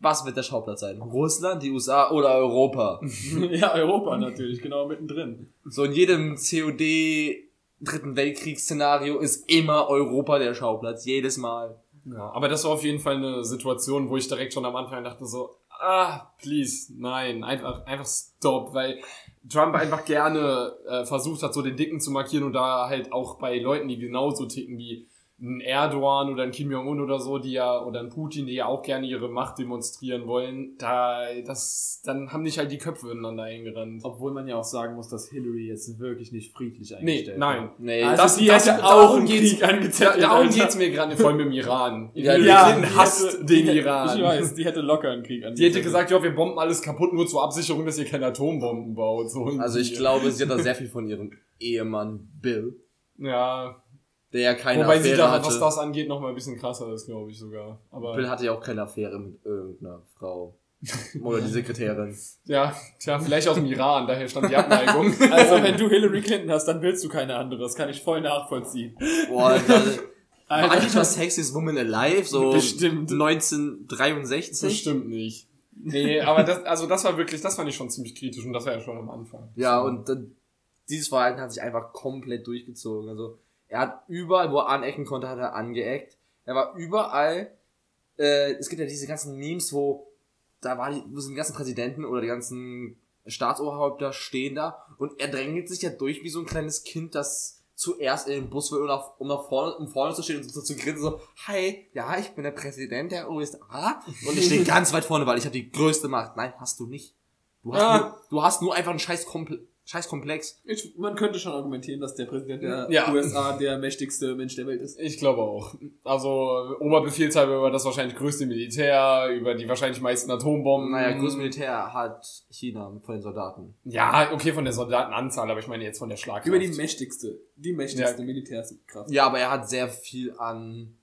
was wird der Schauplatz sein? Russland, die USA oder Europa? ja, Europa natürlich, genau mittendrin. So in jedem COD Dritten Weltkriegsszenario ist immer Europa der Schauplatz, jedes Mal. Ja, aber das war auf jeden Fall eine Situation, wo ich direkt schon am Anfang dachte so, ah, please, nein, einfach, einfach stop, weil Trump einfach gerne äh, versucht hat, so den Dicken zu markieren und da halt auch bei Leuten, die genauso ticken wie ein Erdogan oder ein Kim Jong-un oder so, die ja, oder ein Putin, die ja auch gerne ihre Macht demonstrieren wollen, da, das, dann haben nicht halt die Köpfe ineinander eingerannt. Obwohl man ja auch sagen muss, dass Hillary jetzt wirklich nicht friedlich Nee, eingestellt nein. Nee, Also Das- die das- hätte darum auch einen geht's- Krieg Da, angezettelt. darum Alter. geht's mir gerade, vor allem im Iran. Ja, Die ja, Clinton die hasst hätte- den Iran. Ich weiß, die hätte locker einen Krieg Die hätte angezettelt. gesagt, ja, wir bomben alles kaputt, nur zur Absicherung, dass ihr keine Atombomben baut. So also ich glaube, sie hat da sehr viel von ihrem Ehemann Bill, Ja, der ja keine wobei sie Affäre da, hatte. was das angeht, noch mal ein bisschen krasser ist, glaube ich sogar. Aber Bill hatte ja auch keine Affäre mit irgendeiner Frau. Oder die Sekretärin. ja, tja, vielleicht aus dem Iran, daher stand die Abneigung. Also wenn du Hillary Clinton hast, dann willst du keine andere. Das kann ich voll nachvollziehen. Boah, da, war Alter. eigentlich was Sexiest Woman Alive? So Bestimmt. 1963? Bestimmt nicht. Nee, aber das, also das war wirklich, das fand ich schon ziemlich kritisch und das war ja schon am Anfang. Ja, und dann, dieses Verhalten hat sich einfach komplett durchgezogen. Also er hat überall, wo er anecken konnte, hat er angeeckt. Er war überall, äh, es gibt ja diese ganzen Memes, wo da war die, wo sind die ganzen Präsidenten oder die ganzen Staatsoberhäupter stehen da und er drängelt sich ja durch wie so ein kleines Kind, das zuerst in den Bus will, um nach, um nach vorne, um vorne zu stehen und so zu grinsen, so, hi, ja, ich bin der Präsident der USA und ich stehe ganz weit vorne, weil ich habe die größte Macht. Nein, hast du nicht. Du hast, Ah. nur, du hast nur einfach einen scheiß, Komple scheiß Komplex. Ich, man könnte schon argumentieren, dass der Präsident der Ja. USA der mächtigste Mensch der Welt ist. Ich glaube auch. Also Oberbefehlshaber über das wahrscheinlich größte Militär, über die wahrscheinlich meisten Atombomben. Naja, größtes Militär hat China von den Soldaten. Ja, okay, von der Soldatenanzahl, aber ich meine jetzt von der Schlagkraft. Über die mächtigste, die mächtigste Ja. Militärskraft. Ja, aber er hat sehr viel an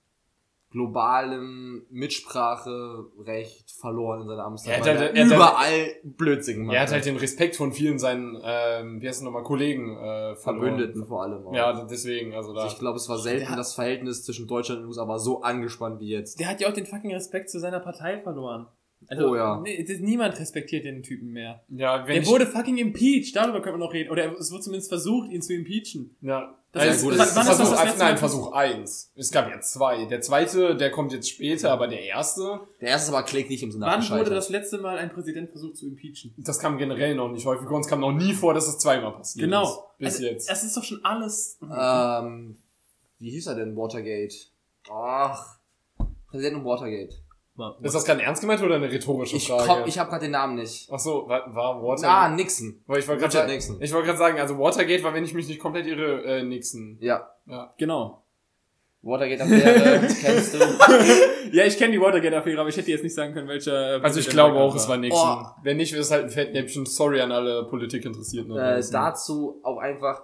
globalem Mitspracherecht verloren in seiner Amtszeit. Er hat halt- er er hat überall Blödsinn gemacht. Er hat halt den Respekt von vielen seinen, ähm, wie heißt es nochmal, Kollegen äh, verloren. Verbündeten vor allem. auch. Ja, deswegen, also da. ich glaube, es war selten, hat- das Verhältnis zwischen Deutschland und USA war so angespannt wie jetzt. Der hat ja auch den fucking Respekt zu seiner Partei verloren. Also, Oh ja. nee, das- niemand respektiert den Typen mehr. ja, wenn Der ich, wurde fucking impeached, darüber können wir noch reden. Oder es wurde zumindest versucht, ihn zu impeachen. ja, Das Also, ist- gut, das ist- ist das Versuch, das letzte nein, Versuch eins. Es gab ja zwei. Der zweite, der kommt jetzt später, aber der erste, Der erste ist aber kläglich im Senat Wann gescheitert. wurde das letzte Mal ein Präsident versucht zu impeachen? das kam generell noch nicht häufig. Uns kam noch nie vor, dass es zweimal passiert Genau. ist. Bis also, jetzt. Es ist doch schon alles. Ähm, wie hieß er denn? Watergate. Ach, Präsident und Watergate. Ist das gerade ernst gemeint oder eine rhetorische Ich, Frage? komm, ich habe gerade den Namen nicht. Ach so, war, war Watergate? Ah, Nixon. Weil ich wollte gerade Nixon. ich wollte gerade sagen, also Watergate war, wenn ich mich nicht komplett irre, äh, Nixon. Ja, Ja. Genau. Watergate-Affäre, kennst du. Ja, ich kenne die Watergate-Affäre, aber ich hätte jetzt nicht sagen können, welcher. Also ich glaube auch, es war Nixon. Oh. Wenn nicht, wäre es halt ein Fettnäpfchen. Sorry an alle Politikinteressierten. äh, dazu auch einfach,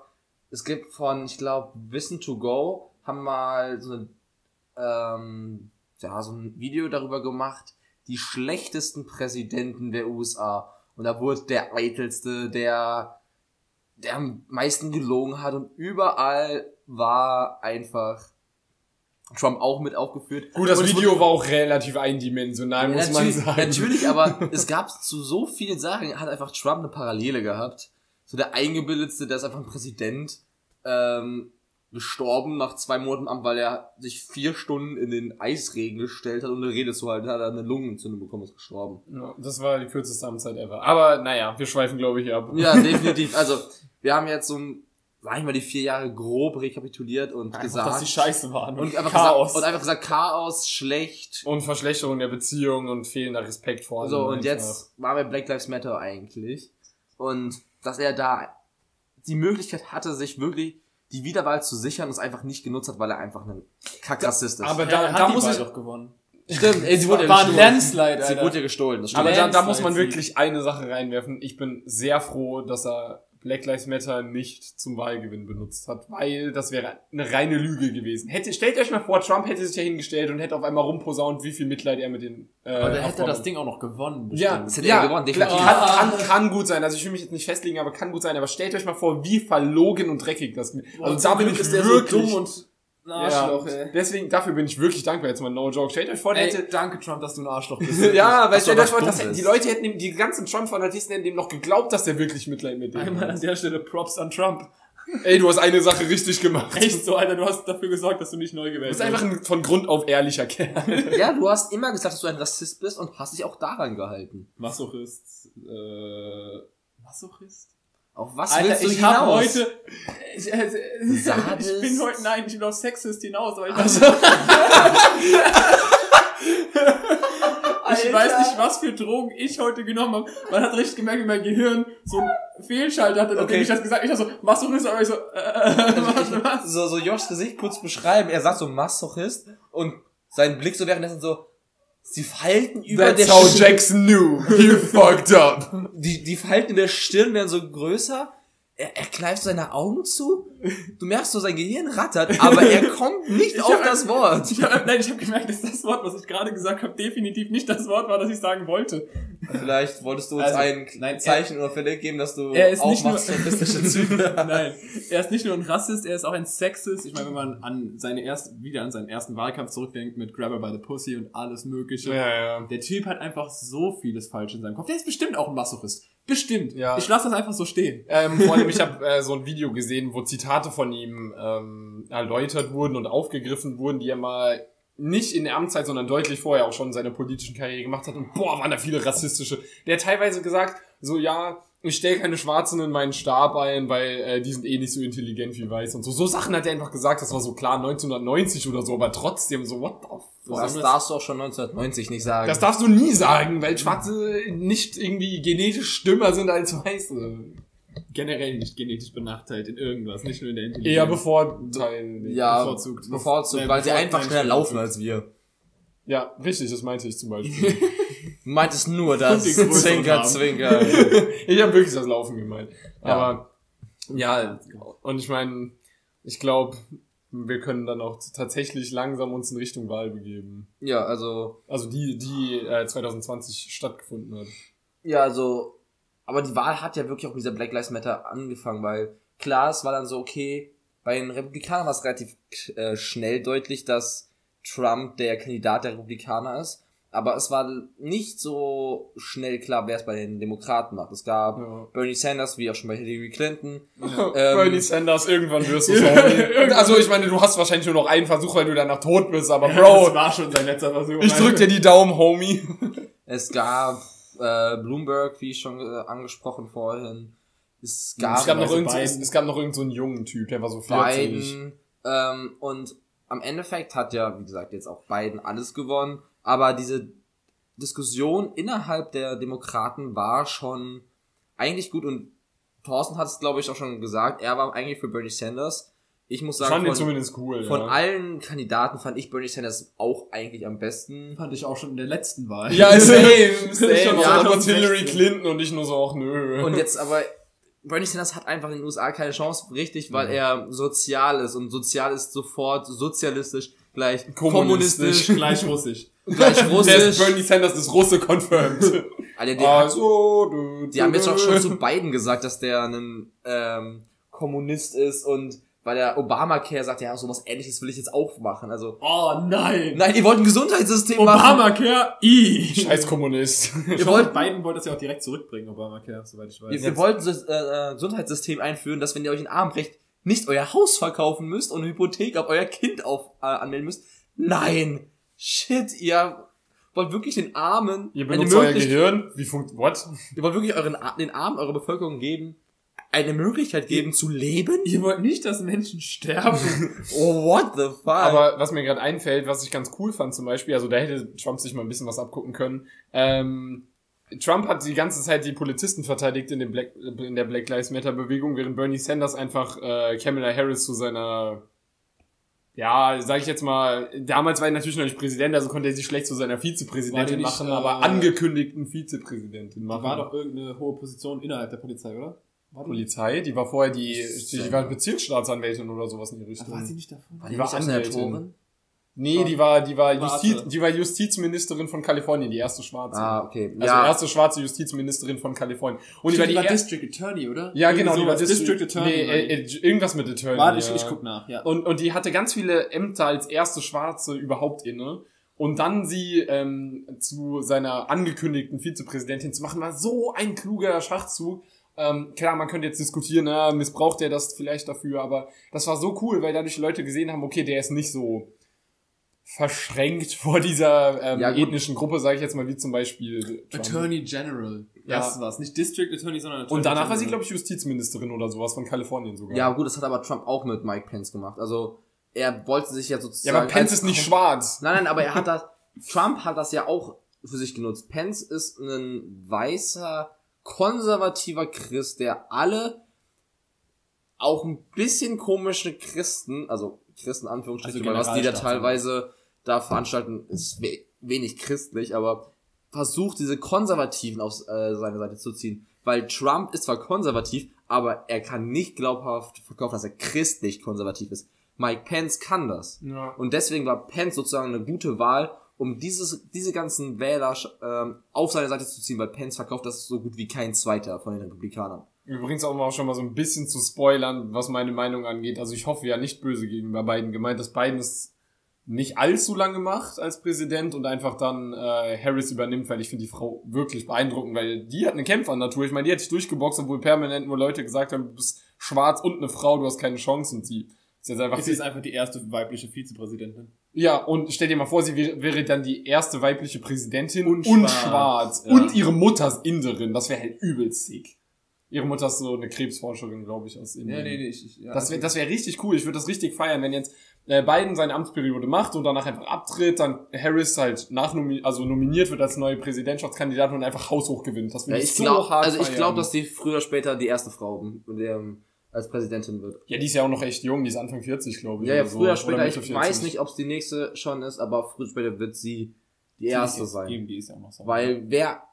es gibt von, ich glaube, Wissen to Go, haben mal so ein, ähm, ja, so ein Video darüber gemacht, die schlechtesten Präsidenten der USA. Und da wurde der eitelste, der, der am meisten gelogen hat und überall war einfach Trump auch mit aufgeführt. Gut, das Und Video war auch relativ eindimensional, Ja, muss man natürlich, sagen. Natürlich, aber es gab zu so vielen Sachen, hat einfach Trump eine Parallele gehabt. so der eingebildetste, der ist einfach ein Präsident, ähm, gestorben nach zwei Monaten am, weil er sich vier Stunden in den Eisregen gestellt hat und eine Rede zu halten hat, er eine Lungenentzündung bekommen, ist gestorben. Ja, das war die kürzeste Amtszeit ever. Aber naja, wir schweifen, glaube ich, ab. Ja, definitiv. Also, wir haben jetzt so ein, sag ich mal, die vier Jahre grob rekapituliert und Einfach, gesagt. dass die scheiße waren. und einfach Chaos. Gesagt, und einfach gesagt, Chaos, schlecht. Und Verschlechterung der Beziehung und fehlender Respekt vor allem. So, und jetzt waren wir Black Lives Matter eigentlich. Und dass er da die Möglichkeit hatte, sich wirklich die Wiederwahl zu sichern und es einfach nicht genutzt hat, weil er einfach ein Kackrassist ist. aber Ja, da, hat da die muss Wahl ich, doch gewonnen. stimmt, ey, sie wurde ja war ein gestohlen. Landslide, Sie Alter. wurde ja gestohlen, das stimmt. aber da, da muss man wirklich eine Sache reinwerfen. Ich bin sehr froh, dass er Black Lives Matter nicht zum Wahlgewinn benutzt hat, weil das wäre eine reine Lüge gewesen. Hätte, stellt euch mal vor, Trump hätte sich ja hingestellt und hätte auf einmal rumposaunt, wie viel Mitleid er mit den äh, Aber der hätte das Ding auch noch gewonnen. Ja, bestimmt. Das hätte ja, er gewonnen, definitiv. kann, kann, kann gut sein. Also ich will mich jetzt nicht festlegen, aber kann gut sein. Aber stellt euch mal vor, wie verlogen und dreckig das. Also da bin ich wirklich und ein ja, Arschloch, ey. Deswegen dafür bin ich wirklich dankbar jetzt mal No Joke. Stellt euch vor, der Ey, hätte danke Trump, dass du ein Arschloch bist. ja, weil du stellt euch vor, die bist. Leute hätten ihm, die ganzen Trump-Fanatisten hätten ihm noch geglaubt, dass der wirklich Mitleid mit denen Einmal an hat. der Stelle Props an Trump. Ey, du hast eine Sache richtig gemacht. Echt so, Alter, du hast dafür gesorgt, dass du nicht neu Du gewählt bist einfach ein von Grund auf ehrlicher Kerl. Ja, du hast immer gesagt, dass du ein Rassist bist und hast dich auch daran gehalten. Masochist. Äh, Masochist? Auf was Alter, willst du ich hab hinaus? heute. Ich, äh, Sadist. ich bin heute. Nein, ich will auf Sexist hinaus, aber ich, ich weiß nicht, was für Drogen ich heute genommen habe. Man hat richtig gemerkt, wie mein Gehirn so einen Fehlschalter hatte, Okay. ich das gesagt habe. Ich dachte so, Masochist, aber ich so, äh, was, was? so, so Joshs Gesicht kurz beschreiben. Er sagt so Masochist und sein Blick so währenddessen so, sie Falten über That's der how Stirn- Jackson knew. You fucked up. die, die Falten in der Stirn werden so größer. Er, er kneift seine Augen zu. Du merkst so, sein Gehirn rattert, aber er kommt nicht Ich auf hab- das Wort. Ich hab, nein, ich habe gemerkt, dass das Wort, was ich gerade gesagt habe, definitiv nicht das Wort war, das ich sagen wollte. Vielleicht wolltest du uns Also, ein nein, Zeichen oder Verleg geben, dass du Er ist auch nicht nur- Züge hast. Nein, er ist nicht nur ein Rassist, er ist auch ein Sexist. Ich meine, wenn man an seine erste, wieder an seinen ersten Wahlkampf zurückdenkt mit Grabber by the Pussy und alles Mögliche. Ja, ja. Der Typ hat einfach so vieles falsch in seinem Kopf. Der ist bestimmt auch ein Masochist. Bestimmt. Ja. Ich lasse das einfach so stehen. Ähm, vor allem, ich habe äh, so ein Video gesehen, wo Zitate von ihm ähm, erläutert wurden und aufgegriffen wurden, die er mal nicht in der Amtszeit, sondern deutlich vorher auch schon in seiner politischen Karriere gemacht hat. Und boah, waren da viele rassistische. Der hat teilweise gesagt, so ja, ich stelle keine Schwarzen in meinen Stab ein, weil äh, die sind eh nicht so intelligent wie Weiß und so. So Sachen hat er einfach gesagt, das war so klar 1990 oder so, aber trotzdem so, what the fuck? Das darfst du auch schon 1990 nicht sagen. Das darfst du nie sagen, weil Schwarze nicht irgendwie genetisch dümmer sind als Weiße. Generell nicht genetisch benachteiligt in irgendwas, nicht nur in der Intelligenz. Eher bevorteilen. ja, bevorzugt. bevorzugt, weil sie bevor- einfach schneller laufen als wir. Ja, richtig, das meinte ich zum Beispiel. Meintest nur das. Zwinker, zwinker. ich habe wirklich das Laufen gemeint. Ja. Aber ja, und ich meine, ich glaube, wir können dann auch tatsächlich langsam uns in Richtung Wahl begeben. ja, also, Also die, die äh, 2020 stattgefunden hat. ja, also, aber die Wahl hat ja wirklich auch mit dieser Black Lives Matter angefangen, weil klar, es war dann so, okay, bei den Republikanern war es relativ äh, schnell deutlich, dass Trump der Kandidat der Republikaner ist. Aber es war nicht so schnell klar, wer es bei den Demokraten macht. Es gab Ja. Bernie Sanders, wie auch schon bei Hillary Clinton. Bernie Sanders, irgendwann wirst du sorry. Also ich meine, du hast wahrscheinlich nur noch einen Versuch, weil du danach tot bist, aber Das Bro, war schon sein letzter Versuch. ich drück dir die Daumen, Homie. Es gab äh, Bloomberg, wie schon äh, angesprochen vorhin. Es gab, Es gab noch also irgend, Biden. es, es gab noch irgend so einen jungen Typ, der war so 40. Biden. Ähm, und am Endeffekt hat ja, wie gesagt, jetzt auch Biden alles gewonnen. Aber diese Diskussion innerhalb der Demokraten war schon eigentlich gut und Thorsten hat es, glaube ich, auch schon gesagt, er war eigentlich für Bernie Sanders. Ich muss Ich fand sagen, den von, zumindest cool. von ja. allen Kandidaten fand ich Bernie Sanders auch eigentlich am besten. fand ich auch schon in der letzten Wahl. Ja, same, same. Schon ja, aber 2016. Hillary Clinton und ich nur so, ach nö. Und jetzt aber, Bernie Sanders hat einfach in den USA keine Chance, richtig, weil er sozial ist und sozial ist sofort sozialistisch, gleich Kommunistisch. kommunistisch, Gleich russisch. gleich Der ist russisch. Bernie Sanders ist Russe confirmed. Alter, die, hat, also, du, die haben jetzt auch schon zu Biden gesagt, dass der ein ähm, Kommunist ist und weil der Obamacare sagt, ja, sowas ähnliches will ich jetzt auch machen. Also, Oh nein! nein, ihr wollt ein Gesundheitssystem machen. Obamacare, i! Scheiß Kommunist. Ihr wollt, Biden wollte das ja auch direkt zurückbringen, Obamacare, soweit ich weiß. Ihr, ihr wollt ein äh, Gesundheitssystem einführen, dass wenn ihr euch einen Arm brecht, nicht euer Haus verkaufen müsst und eine Hypothek auf euer Kind auf, äh, anmelden müsst. Nein! Shit, ihr wollt wirklich den Armen Ihr eine benutzt euer Gehirn. Wie funkt, what? Ihr wollt wirklich euren, den Armen eurer Bevölkerung geben, eine Möglichkeit geben zu leben? Ihr wollt nicht, dass Menschen sterben. Oh, what the fuck? Aber was mir gerade einfällt, was ich ganz cool fand zum Beispiel, also da hätte Trump sich mal ein bisschen was abgucken können. Ähm, Trump hat die ganze Zeit die Polizisten verteidigt in, dem Black, in der Black Lives Matter Bewegung, während Bernie Sanders einfach äh, Kamala Harris zu seiner, ja, sag ich jetzt mal, damals war er natürlich noch nicht Präsident, also konnte er sie schlecht zu seiner Vizepräsidentin nicht, machen, äh, aber angekündigten Vizepräsidentin machen. War doch irgendeine hohe Position innerhalb der Polizei, oder? War die, Polizei, die war vorher die, die war Bezirksstaatsanwältin oder sowas in die Richtung. war sie nicht davon? war die die war nicht Anwältin. Nee, die war, die war. Justiz, die war Justizministerin von Kalifornien, die erste Schwarze. Ah, okay. Also ja, erste schwarze Justizministerin von Kalifornien. Und Die, die war die, war District Attorney, oder? Ja, Irgendwie genau, die war sowas. District Attorney. Nee, die. äh, äh, irgendwas mit Attorney. Warte, ich, ja. ich guck nach, ja. Und, und die hatte ganz viele Ämter als erste Schwarze überhaupt inne. Und dann sie ähm, zu seiner angekündigten Vizepräsidentin zu machen, war so ein kluger Schachzug. Ähm, klar, man könnte jetzt diskutieren, na, missbraucht er das vielleicht dafür, aber das war so cool, weil dadurch Leute gesehen haben, okay, der ist nicht so verschränkt vor dieser ähm, Ja, ethnischen Gruppe, sage ich jetzt mal, wie zum Beispiel Trump. Attorney General. Ja. Das war's. Nicht District Attorney, sondern Attorney Und danach war sie, General. glaube ich, Justizministerin oder sowas von Kalifornien sogar. ja, gut, das hat aber Trump auch mit Mike Pence gemacht. Also, er wollte sich ja ja sozusagen... aber Pence ist nicht schwarz. Nein, nein, aber er hat das... Trump hat das ja auch für sich genutzt. Pence ist ein weißer, konservativer Christ, der alle auch ein bisschen komische Christen, also Christen Anführungsstrichen, Also was die da teilweise da veranstalten, ist we wenig christlich, aber versucht diese Konservativen auf äh, seine Seite zu ziehen. Weil Trump ist zwar konservativ, aber er kann nicht glaubhaft verkaufen, dass er christlich konservativ ist. Mike Pence kann das. Ja. Und deswegen war Pence sozusagen eine gute Wahl, um dieses, diese ganzen Wähler ähm, auf seine Seite zu ziehen, weil Pence verkauft das so gut wie kein zweiter von den Republikanern. Übrigens auch mal schon mal so ein bisschen zu spoilern, was meine Meinung angeht. Also ich hoffe ja nicht böse gegenüber Biden gemeint, dass Biden es nicht allzu lange macht als Präsident und einfach dann äh, Harris übernimmt, weil ich finde die Frau wirklich beeindruckend, weil die hat eine Kämpfernatur. Ich meine, die hat sich durchgeboxt, obwohl permanent nur Leute gesagt haben, du bist schwarz und eine Frau, du hast keine Chance und sie ist jetzt einfach Sie ist einfach die erste weibliche Vizepräsidentin. Ja, und stell dir mal vor, sie wäre, wäre dann die erste weibliche Präsidentin Und und, schwarz. schwarz. Ja. Und ihre Mutter ist Inderin. Das wäre halt übelst sick. Ihre Mutter ist so eine Krebsforscherin, glaube ich, aus Indien. ich, ich ja, Das wäre das wär richtig cool. Ich würde das richtig feiern, wenn jetzt äh, Biden seine Amtsperiode macht und danach einfach abtritt, dann Harris halt nachnomi also nominiert wird als neue Präsidentschaftskandidatin und einfach haushoch gewinnt. Das Ja, würde ich so glaub, hart also ich glaube, dass die früher später die erste Frau ähm, als Präsidentin wird. Ja, die ist ja auch noch echt jung, die ist Anfang 40, glaube ich. Ja, ja, so. früher oder Oder später, ich 40. weiß nicht, ob es die nächste schon ist, aber früher später wird sie die erste sein. Die ist ja noch so. Weil wer,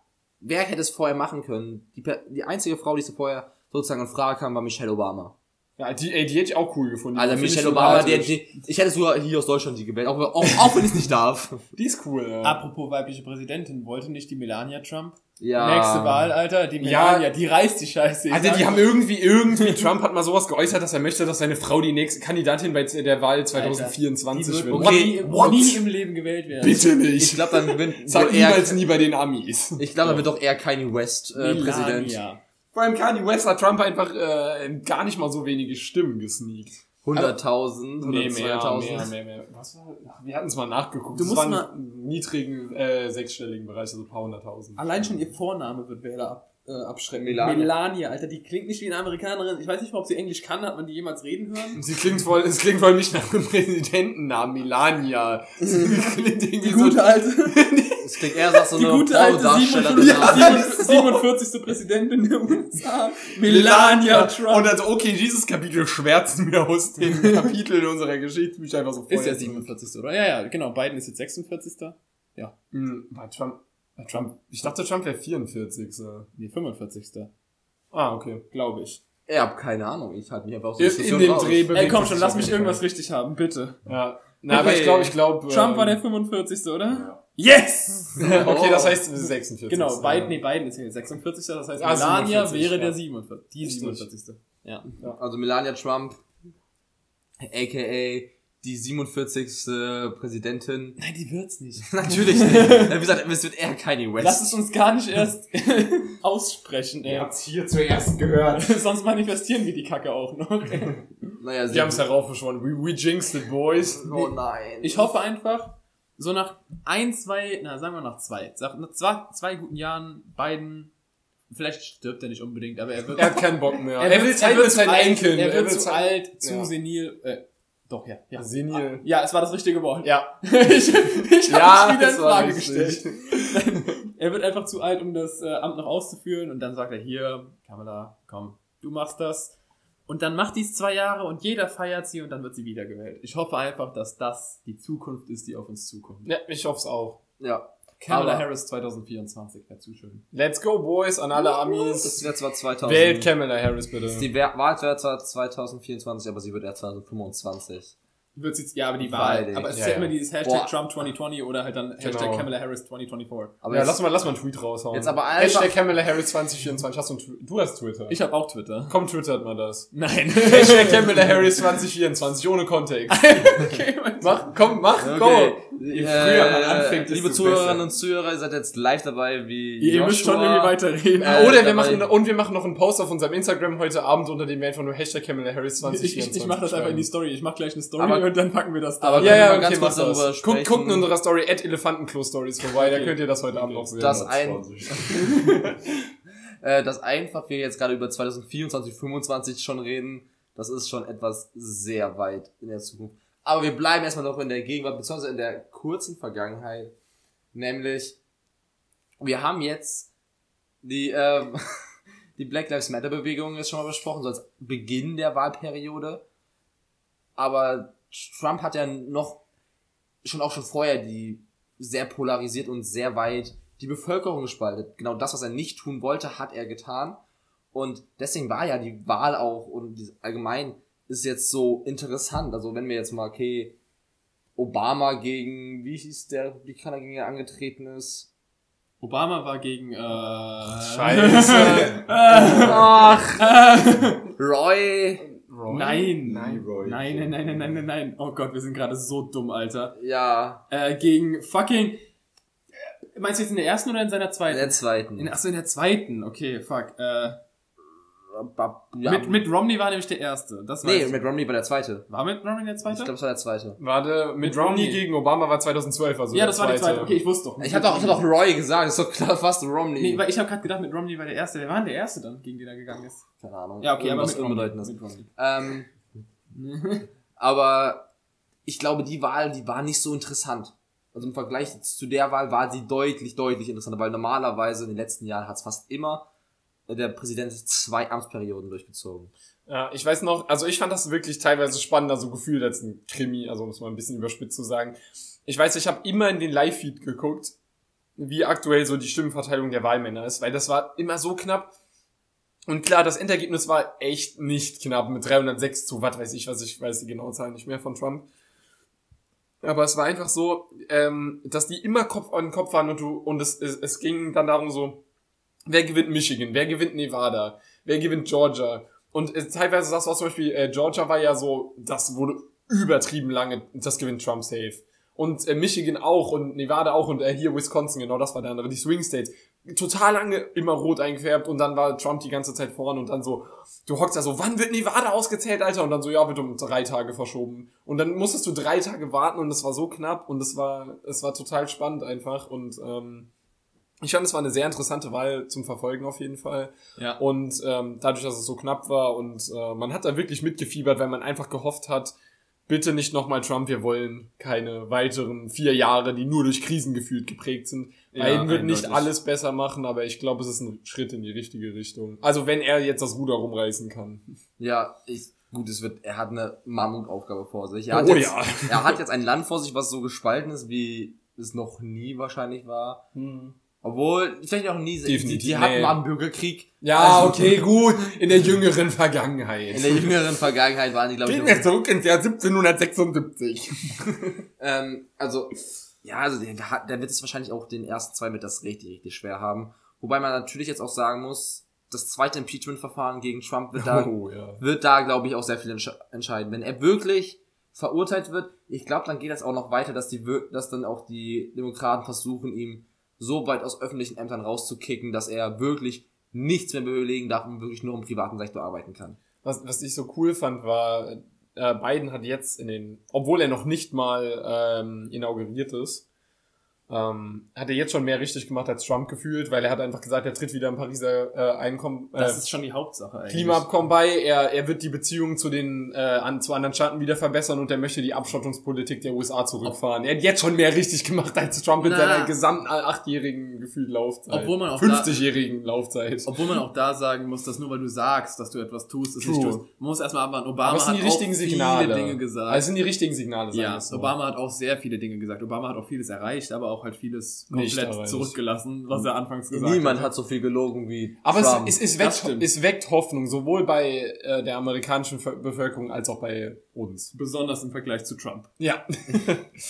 wer hätte es vorher machen können? Die, die einzige Frau, die so vorher sozusagen in Frage kam, war Michelle Obama. Ja, die, ey, die hätte ich auch cool gefunden. Also Die Michelle Obama, die, die, ich hätte sogar hier aus Deutschland die gewählt, auch, auch, auch wenn ich es nicht darf. Die ist cool, ja. Apropos weibliche Präsidentin, wollte nicht die Melania Trump? Ja. Nächste Wahl, Alter, die Ja. Melania, die reißt die Scheiße. Ich Alter, die haben irgendwie, irgendwie, Trump hat mal sowas geäußert, dass er möchte, dass seine Frau die nächste Kandidatin bei der Wahl die 2024 wird wird. Okay, nie, what? nie im Leben gewählt werden. Bitte Ich nicht. glaube, dann gewinnt Sag eher, niemals nie bei den Amis. ich glaube, dann wird doch eher Kanye West äh, Melania. Präsident. Vor allem Kanye West hat Trump einfach äh, gar nicht mal so wenige Stimmen gesneakt. 100.000, Nee, mehr, 102.000. mehr, mehr, mehr. Was war, wir hatten es mal nachgeguckt. Du Es musst mal- im niedrigen, äh, sechsstelligen Bereich, also ein paar hunderttausend. Allein schon ihr Vorname wird Wähler ab, äh, abschrecken. Melania. Melania, Alter, die klingt nicht wie eine Amerikanerin. Ich weiß nicht mal, ob sie Englisch kann, hat man die jemals reden hören? Sie klingt voll, es klingt voll nicht nach einem Präsidentennamen, Melania. Sie klingt irgendwie Die so, gute alte, Es klingt eher nach so die einer gute alte Pornodarstellerin. 47, 47. Präsidentin der USA. Melania Trump. Und also, okay, dieses Kapitel schwärzen wir aus den Kapiteln unserer Geschichtsbücher einfach so ist ja vorher. 47. oder? Ja, ja, genau. Biden ist jetzt 46. Hm, War Trump, war Trump, ich dachte, Trump wäre 44. Nee, 45. Ah, okay. Glaube ich. Ich hab keine Ahnung, ich halte mich einfach der In, in dem raus. Dreh Ey, komm schon, lass mich irgendwas richtig haben, bitte. Ja. Na, aber Okay. ich glaube, ich glaube. Trump ähm, war der 45. oder? Ja. Yes! Okay, das heißt 46. Genau. Biden, nee, Biden ist hier 46. Das heißt, Ah, Melania 47, wäre ja. der 47. Die Richtig. 47. Ja. Also Melania Trump aka die 47. Präsidentin. Nein, die wird's nicht. Natürlich nicht. Wie gesagt, es wird eher Kanye West. Lass es uns gar nicht erst aussprechen, ey. Ihr habt's hier zuerst gehört. Sonst manifestieren wir die Kacke auch noch. naja, Die haben's heraufbeschworen. We, we jinxed it, boys. Oh nein. Ich hoffe einfach, so nach ein, zwei, na sagen wir nach zwei, nach zwei, zwei guten Jahren, beiden, vielleicht stirbt er nicht unbedingt, aber er wird, Er hat keinen Bock mehr. er Er will wird, Zeit mit zu seinen Enkeln. er wird zu alt, zu Ja. senil, äh, doch, ja, ja. Senil. Ja, es war das richtige Wort. Ja. ich ich habe Ja, mich wieder in Frage gestellt. er wird einfach zu alt, um das äh, Amt noch auszuführen und dann sagt er, hier, Kamala, komm, du machst das. Und dann macht dies zwei Jahre und jeder feiert sie und dann wird sie wiedergewählt. Ich hoffe einfach, dass das die Zukunft ist, die auf uns zukommt. Ja, ich hoff's auch. Ja. Kamala Aber- Harris 2024 wäre zu schön. Let's go, boys, an alle Das Amis. wäre zwar 2000. Wählt Kamala Harris bitte. Die Wahl wäre zwar 2024, aber sie wird erst 2025. Wird jetzt, ja, aber die Wahl. Beide. Aber es ist Ja, ja, ja. immer dieses Hashtag Boah. Trump 2020 oder halt dann Hashtag Genau. Kamala Harris 2024. Aber ja, lass mal, lass mal einen Tweet raushauen. Jetzt aber einfach- Hashtag Kamala Harris 2024. Hast du, einen du hast Twitter. Ich habe auch Twitter. Komm, twittert mal das. Nein. Hashtag Kamala Harris 2024, ohne Kontext. okay, Mach, komm, mach, Okay. go. Je früher man Äh, anfängt, liebe desto Zuhörerinnen und Zuhörer, ihr seid jetzt live dabei, wie Ihr müsst schon Joshua. irgendwie weiterreden. Äh, Oder wir machen, und wir machen noch einen Post auf unserem Instagram heute Abend, unter dem wir einfach nur Hashtag Kamala Harris ich, 2024 ich, ich mach das einfach in die Story. Ich mach gleich eine Story Aber- und dann packen wir das da. aber- Ja, ja, okay, ganz kurz das. darüber Guck, sprechen? guckt in unserer Story at Elefantenklo-Stories vorbei, da Okay. könnt ihr das heute Abend noch sehen. Das ein, äh, das einfach wir jetzt gerade über 2024, 2025 schon reden, das ist schon etwas sehr weit in der Zukunft. Aber wir bleiben erstmal noch in der Gegenwart, beziehungsweise in der kurzen Vergangenheit. Nämlich, wir haben jetzt die, ähm, die Black Lives Matter Bewegung ist schon mal besprochen, so als Beginn der Wahlperiode. Aber Trump hat ja noch, schon auch schon vorher die sehr polarisiert und sehr weit die Bevölkerung gespaltet. Genau das, was er nicht tun wollte, hat er getan. Und deswegen war ja die Wahl auch und allgemein ist jetzt so interessant. Also wenn wir jetzt mal, okay, Obama gegen, wie hieß der Republikaner, gegen er angetreten ist? Obama war gegen, äh, Scheiße. Ach, Roy. Nein. Nein, Roy. Nein, nein, nein, nein, nein, nein, nein. Oh Gott, wir sind gerade so dumm, Alter. Ja, Äh, gegen fucking, äh, meinst du jetzt in der ersten oder in seiner in zweiten? der zweiten. In, achso, in der zweiten. Okay, fuck. Äh, ja, mit, mit Romney war nämlich der erste. Das nee, ich. mit Romney war der zweite. War mit Romney der Ich zweite? glaube, es war der zweite. Warte, mit Mit Romney Romney. gegen Obama war 2012, also ja, der das war die zweite. Okay, ich wusste doch. Ich hatte auch, ich hatte auch Roy gesagt, ist doch klar fast Romney. Nee, weil ich habe gerade gedacht, mit Romney war der erste. Wer war denn der erste dann, gegen den er gegangen ist? Keine Ahnung. Ja, okay, aber Irgendwas mit Romney. Mit Romney. Ähm, aber ich glaube, die Wahl, die war nicht so interessant. Also im Vergleich zu der Wahl war sie deutlich, deutlich interessanter, weil normalerweise in den letzten Jahren hat es fast immer der Präsident zwei Amtsperioden durchgezogen. Ja, ich weiß noch, also ich fand das wirklich teilweise spannender, so gefühlt als ein Krimi, also um es mal ein bisschen überspitzt zu sagen. Ich weiß, ich habe immer in den Live-Feed geguckt, wie aktuell so die Stimmenverteilung der Wahlmänner ist, weil das war immer so knapp. Und klar, das Endergebnis war echt nicht knapp mit 306 zu, was weiß ich, was ich weiß die genaue Zahl nicht mehr von Trump. Aber es war einfach so, ähm, dass die immer Kopf an Kopf waren und du, und es, es, es ging dann darum so, wer gewinnt Michigan, wer gewinnt Nevada, wer gewinnt Georgia. Und äh, teilweise sagst du auch zum Beispiel, äh, Georgia war ja so, das wurde übertrieben lange, das gewinnt Trump safe. Und äh, Michigan auch und Nevada auch und äh, hier Wisconsin, genau das war der andere, die Swing States. Total lange immer rot eingefärbt und dann war Trump die ganze Zeit vorne und dann so, du hockst da so, wann wird Nevada ausgezählt, Alter? Und dann so, ja, wird um drei Tage verschoben. Und dann musstest du drei Tage warten und es war so knapp und es war, es war total spannend einfach und ähm, ich fand, es war eine sehr interessante Wahl zum Verfolgen auf jeden Fall. Ja. Und ähm, dadurch, dass es so knapp war und äh, man hat da wirklich mitgefiebert, weil man einfach gehofft hat, bitte nicht nochmal Trump, wir wollen keine weiteren vier Jahre, die nur durch Krisen gefühlt geprägt sind. Ja, Biden wird nicht alles besser machen, aber ich glaube, es ist ein Schritt in die richtige Richtung. Also wenn er jetzt das Ruder rumreißen kann. Ja, ich, gut, es wird, er hat eine Mammutaufgabe vor sich. Er hat Oh jetzt, ja. Er hat jetzt ein Land vor sich, was so gespalten ist, wie es noch nie wahrscheinlich war. Obwohl, vielleicht auch nie, die, Definitiv, die hatten nee. mal einen Bürgerkrieg. Ja, Also, okay, gut. In der jüngeren Vergangenheit. In der jüngeren Vergangenheit waren die, glaube ich, Gehen wir zurück ins Jahr 1776. Ähm, also, ja, also der, der wird es wahrscheinlich auch den ersten zwei mit das richtig, richtig schwer haben. Wobei man natürlich jetzt auch sagen muss, das zweite Impeachment-Verfahren gegen Trump wird da, Oh, ja. wird da, glaube ich, auch sehr viel entsch entscheiden. Wenn er wirklich verurteilt wird, ich glaube, dann geht das auch noch weiter, dass die, dass dann auch die Demokraten versuchen, ihm so weit aus öffentlichen Ämtern rauszukicken, dass er wirklich nichts mehr bewegen darf und wirklich nur im privaten Sektor arbeiten kann. Was, was ich so cool fand, war, äh, Biden hat jetzt in den, obwohl er noch nicht mal ähm, inauguriert ist, ähm, hat er jetzt schon mehr richtig gemacht als Trump gefühlt, weil er hat einfach gesagt, er tritt wieder im Pariser äh, Einkommen, äh, Das ist schon die Hauptsache eigentlich. Klimaabkommen bei, er, er wird die Beziehungen zu den äh, an, zu anderen Staaten wieder verbessern und er möchte die Abschottungspolitik der USA zurückfahren. Er hat jetzt schon mehr richtig gemacht als Trump in Na. seiner gesamten äh, achtjährigen gefühlt Laufzeit. Obwohl man auch da- 50-jährigen Laufzeit. Obwohl man auch da sagen muss, dass nur weil du sagst, dass du etwas tust, ist True. nicht tust. Man muss erstmal abwarten. Obama Aber es sind hat die richtigen auch Signale. viele Dinge gesagt. Also es sind die richtigen Signale, ja, so. Obama hat auch sehr viele Dinge gesagt. Obama hat auch vieles erreicht, aber auch halt vieles Nicht komplett erreicht. zurückgelassen, was er anfangs gesagt Niemand hat. hat so viel gelogen wie Aber Trump. es, es, weckt, es weckt Hoffnung, sowohl bei äh, der amerikanischen Bevölkerung als auch bei uns. Besonders im Vergleich zu Trump. Ja.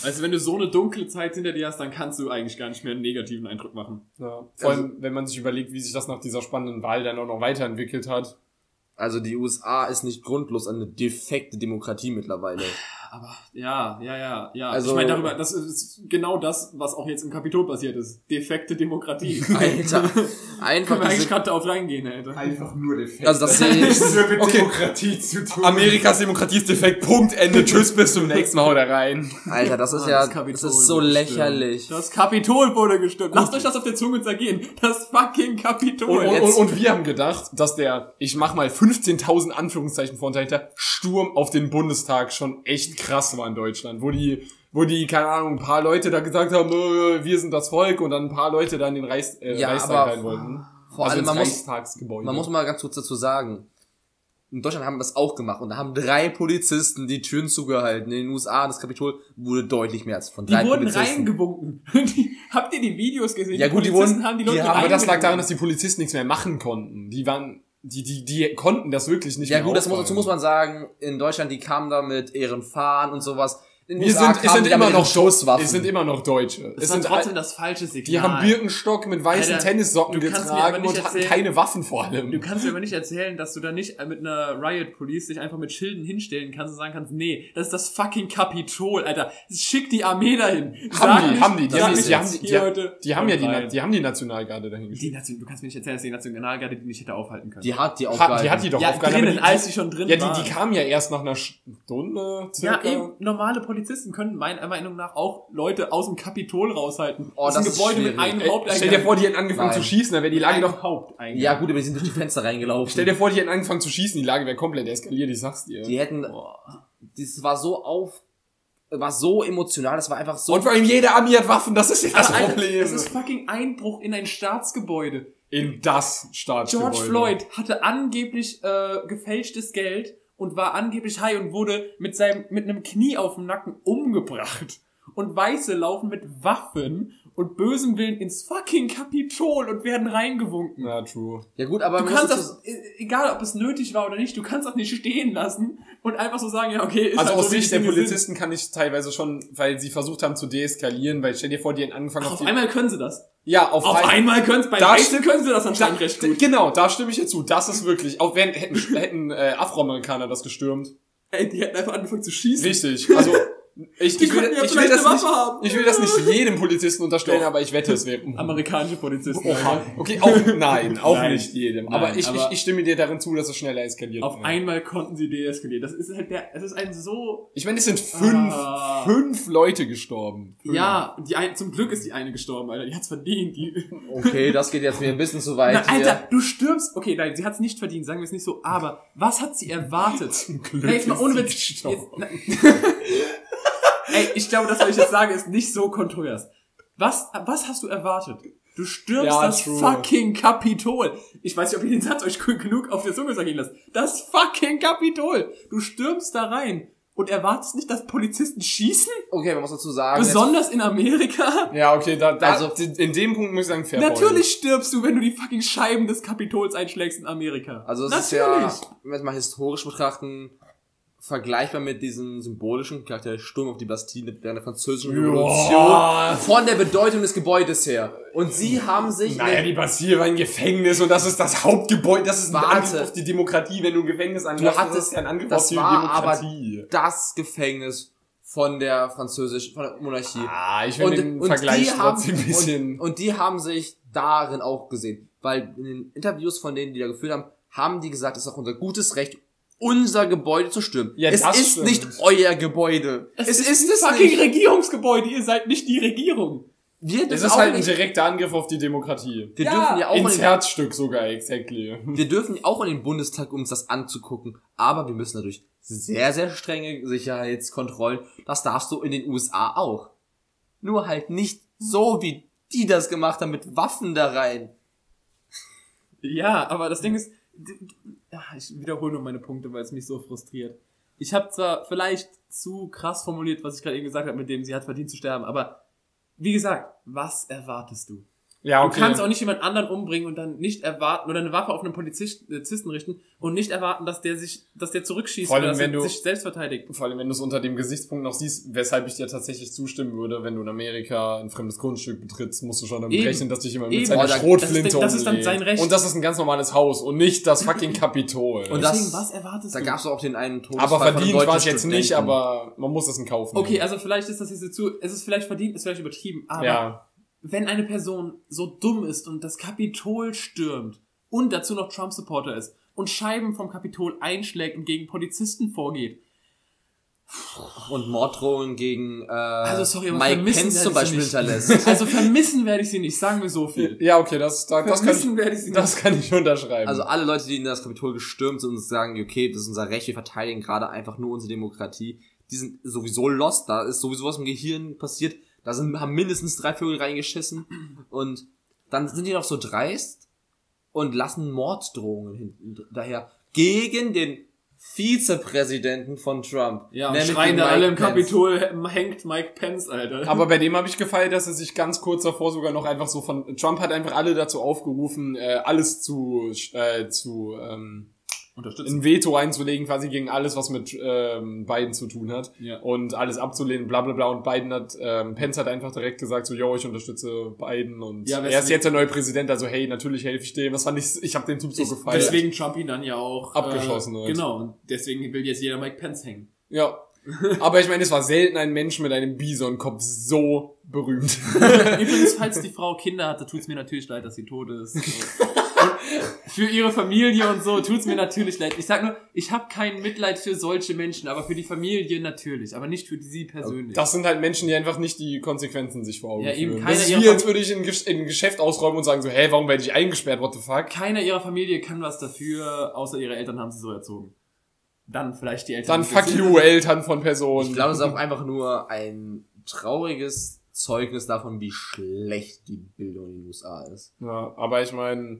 Also wenn du so eine dunkle Zeit hinter dir hast, dann kannst du eigentlich gar nicht mehr einen negativen Eindruck machen. ja. Vor allem, wenn man sich überlegt, wie sich das nach dieser spannenden Wahl dann auch noch weiterentwickelt hat. Also die USA ist nicht grundlos eine defekte Demokratie mittlerweile. Aber ja, ja, ja, ja. Also- ich meine darüber, das ist genau das, was auch jetzt im Kapitol passiert ist. Defekte Demokratie. Alter, Können einfach wir eigentlich gerade darauf reingehen, Alter. Einfach nur defekt. also das sehe ich, mit Okay. Demokratie zu tun. Amerikas Demokratie ist defekt. Punkt, Ende. Tschüss, bis zum nächsten Mal. Haut rein. Alter, das ist Mann, ja, das das, Kapitol ist so lächerlich. gestürmt. Das Kapitol wurde gestürmt. Lasst euch das auf der Zunge zergehen. Das fucking Kapitol. Und, und, und, wir haben gedacht, dass der, ich mach mal 15.000 Anführungszeichen vor dahinter, Sturm auf den Bundestag schon echt krass war in Deutschland, wo die, wo die, keine Ahnung, ein paar Leute da gesagt haben, äh, wir sind das Volk und dann ein paar Leute dann in den Reichs, äh, Ja, Reichstag rein wollten. Vor also allem, man muss, Reichstagsgebäude. man muss mal ganz kurz dazu sagen, in Deutschland haben wir das auch gemacht und da haben drei Polizisten die Türen zugehalten. In den USA, das Kapitol wurde deutlich mehr als von die drei wurden Polizisten. reingewunken. Die, habt ihr die Videos gesehen? Ja, Die gut, die Polizisten wurden- haben die die Leute haben- aber das lag reingewunken. daran, dass die Polizisten nichts mehr machen konnten. Die waren, die, die, die konnten das wirklich nicht Ja mehr gut, das muss, dazu muss man sagen, in Deutschland, die kamen da mit ihren Fahnen und sowas. In Wir USA sind, es sind die immer noch Schusswaffen. Es sind immer noch Deutsche. Das Es sind trotzdem das falsche Signal. die haben Birkenstock mit weißen Alter, Tennissocken getragen und hatten keine Waffen vor allem. Du kannst mir aber nicht erzählen, dass du da nicht mit einer Riot Police dich einfach mit Schilden hinstellen kannst und sagen kannst, nee, das ist das fucking Kapitol, Alter. Schick die Armee dahin. Haben die, nicht- haben die, die haben die, die haben die, die, Leute, die haben ja die. Na- die haben die Nationalgarde dahin Die geschickt. Nation, du kannst mir nicht erzählen, dass die Nationalgarde die nicht hätte aufhalten können. Die hat die aufgehalten. die hat die doch ja, aufgehalten, drinnen, die, als sie schon drin Ja, waren. die, die kamen ja erst nach einer Stunde Ja, circa. eben, normale Polizisten können meiner Meinung nach auch Leute aus dem Kapitol raushalten. Oh, das ist ein das ist Gebäude mit einem Haupteingang. stell dir vor, die hätten angefangen Nein. zu schießen, dann wäre die Lage Ein doch... Haupteingang. ja gut, aber die sind durch die Fenster reingelaufen. Stell dir vor, die hätten angefangen zu schießen, die Lage wäre komplett eskaliert, ich sag's dir. die hätten, das war so auf, war so emotional, das war einfach so. Und vor allem jede Armee hat Waffen, das ist ja das Alter, Problem. Es ist fucking Einbruch in ein Staatsgebäude. in das Staatsgebäude. George Floyd hatte angeblich äh, gefälschtes Geld und war angeblich high und wurde mit seinem mit einem Knie auf dem Nacken umgebracht. Und Weiße laufen mit Waffen und bösem Willen ins fucking Kapitol und werden reingewunken. Ja, true. ja gut, aber Du man kannst das, e- egal ob es nötig war oder nicht, du kannst das nicht stehen lassen und einfach so sagen, ja, okay, ist Also halt aus so, Sicht der. Polizisten kann ich teilweise schon, weil sie versucht haben zu deeskalieren, weil stell dir vor, die hätten angefangen Ach, auf die, einmal können sie das. Ja, auf, Auf ein- einmal können bei Da st- können sie das da, anscheinend recht gut. Genau, da stimme ich dir zu. Das ist wirklich, auch wenn hätten, hätten äh, Afroamerikaner das gestürmt. Ey, die hätten einfach angefangen zu schießen. Richtig. Also ich, Die ich, will, ja ich, will das nicht, ich will das nicht jedem Polizisten unterstellen, aber ich wette, es wäre. Amerikanische Polizisten. Oha. Okay, auch nein, auch Nein. nicht jedem. Nein, aber, ich, aber- ich, ich stimme dir darin zu, dass es schneller eskaliert. Auf Ja. einmal konnten sie deeskalieren. Das ist halt der, es ist ein so, Ich meine, es sind fünf, Ah. fünf Leute gestorben. Fünf. ja, die ein, zum Glück ist die eine gestorben, Alter. Die hat's verdient. Die, Okay, das geht jetzt mir ein bisschen zu weit Na, hier. Alter, du stirbst. Okay, nein, sie hat's nicht verdient, sagen wir es nicht so. Aber was hat sie erwartet? Zum Glück nee, jetzt mal ist ohne sie Witz. Ey, ich glaube, das, was ich jetzt sage, ist nicht so kontrovers. Was, was hast du erwartet? Du stürmst Ja, das true. fucking Kapitol. Ich weiß nicht, ob ihr den Satz euch genug auf der Zunge sagen lasst. Das fucking Kapitol. Du stürmst da rein und erwartest nicht, dass Polizisten schießen? Okay, man muss dazu sagen. Besonders in Amerika? Ja, okay, da, da Also- in dem Punkt muss ich sagen, fair Natürlich stirbst du, wenn du die fucking Scheiben des Kapitols einschlägst in Amerika. Also es Natürlich. ist ja, wenn wir es mal historisch betrachten, vergleichbar mit diesem symbolischen Charakter der Sturm auf die Bastille während der französischen. Revolution von der Bedeutung des Gebäudes her. Und sie haben sich Naja, die Bastille war ein Gefängnis und das ist das Hauptgebäude. Das ist ein Warte. Angriff auf die Demokratie, wenn du ein Gefängnis angreifst. hattest- das ist ja ein Angriff das auf die war aber Demokratie. das Gefängnis von der französischen, von der Monarchie. ah, ich finde den Vergleich die haben, trotzdem ein bisschen... Und, und die haben sich darin auch gesehen. Weil in den Interviews von denen, die da geführt haben, haben die gesagt, es ist auch unser gutes Recht, unser Gebäude zu stürmen. Ja, es das ist stimmt. nicht euer Gebäude. Es, ist, es ein fucking nicht. Regierungsgebäude, ihr seid nicht die Regierung. Wir es dürfen ist auch halt ein direkter Angriff auf die Demokratie. wir Ja, dürfen ja auch in Ins den, Herzstück sogar, exactly. wir dürfen auch in den Bundestag, um uns das anzugucken. Aber wir müssen natürlich sehr, sehr strenge Sicherheitskontrollen. Das darfst du in den USA auch. Nur halt nicht so, wie die das gemacht haben, mit Waffen da rein. Ja, aber das Ding ist, ja, ich wiederhole nur meine Punkte, weil es mich so frustriert. Ich habe zwar vielleicht zu krass formuliert, was ich gerade eben gesagt habe, mit dem sie hat verdient zu sterben, aber wie gesagt, was erwartest du? Ja, Du kannst auch nicht jemand anderen umbringen und dann nicht erwarten oder eine Waffe auf einen Polizist- Polizisten richten und nicht erwarten, dass der sich, dass der zurückschießt Vor allem, oder dass wenn er du- sich selbst verteidigt. Vor allem, wenn du es unter dem Gesichtspunkt noch siehst, weshalb ich dir tatsächlich zustimmen würde, wenn du in Amerika ein fremdes Grundstück betrittst, musst du schon damit Eben. rechnen, dass dich jemand mit Eben. seiner da- Schrotflinte das ist- das ist dann sein Recht. Und das ist ein ganz normales Haus und nicht das fucking Kapitol. Und das- Deswegen, was erwartest Da du? gab es auch den einen Todesfall aber verdient war es jetzt nicht, aber man muss es in Kauf nehmen. Okay, also vielleicht ist das jetzt zu, es ist vielleicht verdient, ist vielleicht übertrieben, aber ja. Wenn eine Person so dumm ist und das Kapitol stürmt und dazu noch Trump-Supporter ist und Scheiben vom Kapitol einschlägt und gegen Polizisten vorgeht, und Morddrohungen gegen äh, Also, sorry, aber Mike vermissen Pence werde zum ich sie Beispiel nicht. hinterlässt. also vermissen werde ich sie nicht, sagen wir so viel. Ja, okay, das, da, das, kann Vermissen ich, werde ich sie das nicht. kann ich unterschreiben. Also alle Leute, die in das Kapitol gestürmt sind und sagen, okay, das ist unser Recht, wir verteidigen gerade einfach nur unsere Demokratie, die sind sowieso lost, da ist sowieso was im Gehirn passiert, da sind, haben mindestens drei Vögel reingeschissen und dann sind die noch so dreist und lassen Morddrohungen hinten daher gegen den Vizepräsidenten von Trump. Ja, und schreien da Mike alle im Pence. Kapitol, hängt Mike Pence, Alter. Aber bei dem habe ich gefeiert, dass er sich ganz kurz davor sogar noch einfach so von Trump hat einfach alle dazu aufgerufen, äh, alles zu äh, zu ähm. Ein Veto einzulegen, quasi gegen alles, was mit ähm, Biden zu tun hat Ja. und alles abzulehnen, bla bla bla. Und Biden hat, ähm, Pence hat einfach direkt gesagt, so, yo, ich unterstütze Biden und Ja, er ist jetzt der neue Präsident, also hey, natürlich helfe ich dem. Das fand ich, ich habe den Typ so gefeiert. Deswegen Trump ihn dann ja auch Abgeschossen Äh, hat. genau, und deswegen will jetzt jeder Mike Pence hängen. Ja. Aber ich meine, es war selten ein Mensch mit einem Bison-Kopf so berühmt. Übrigens, falls die Frau Kinder hatte, tut's mir natürlich leid, dass sie tot ist. Und für ihre Familie und so tut's mir natürlich leid. Ich sag nur, ich habe kein Mitleid für solche Menschen, aber für die Familie natürlich, aber nicht für sie persönlich. Das sind halt Menschen, die einfach nicht die Konsequenzen sich vor Augen Ja, eben führen. keiner Das ist wie, als würde ich in, Gesch- in ein Geschäft ausräumen und sagen so, hey, warum werde ich eingesperrt, what the fuck? Keiner ihrer Familie kann was dafür, außer ihre Eltern haben sie so erzogen. Dann vielleicht die Eltern. Dann fuck you, Eltern von Personen. Ich glaube, es ist auch einfach nur ein trauriges Zeugnis davon, wie schlecht die Bildung in den USA ist. Ja, aber ich meine,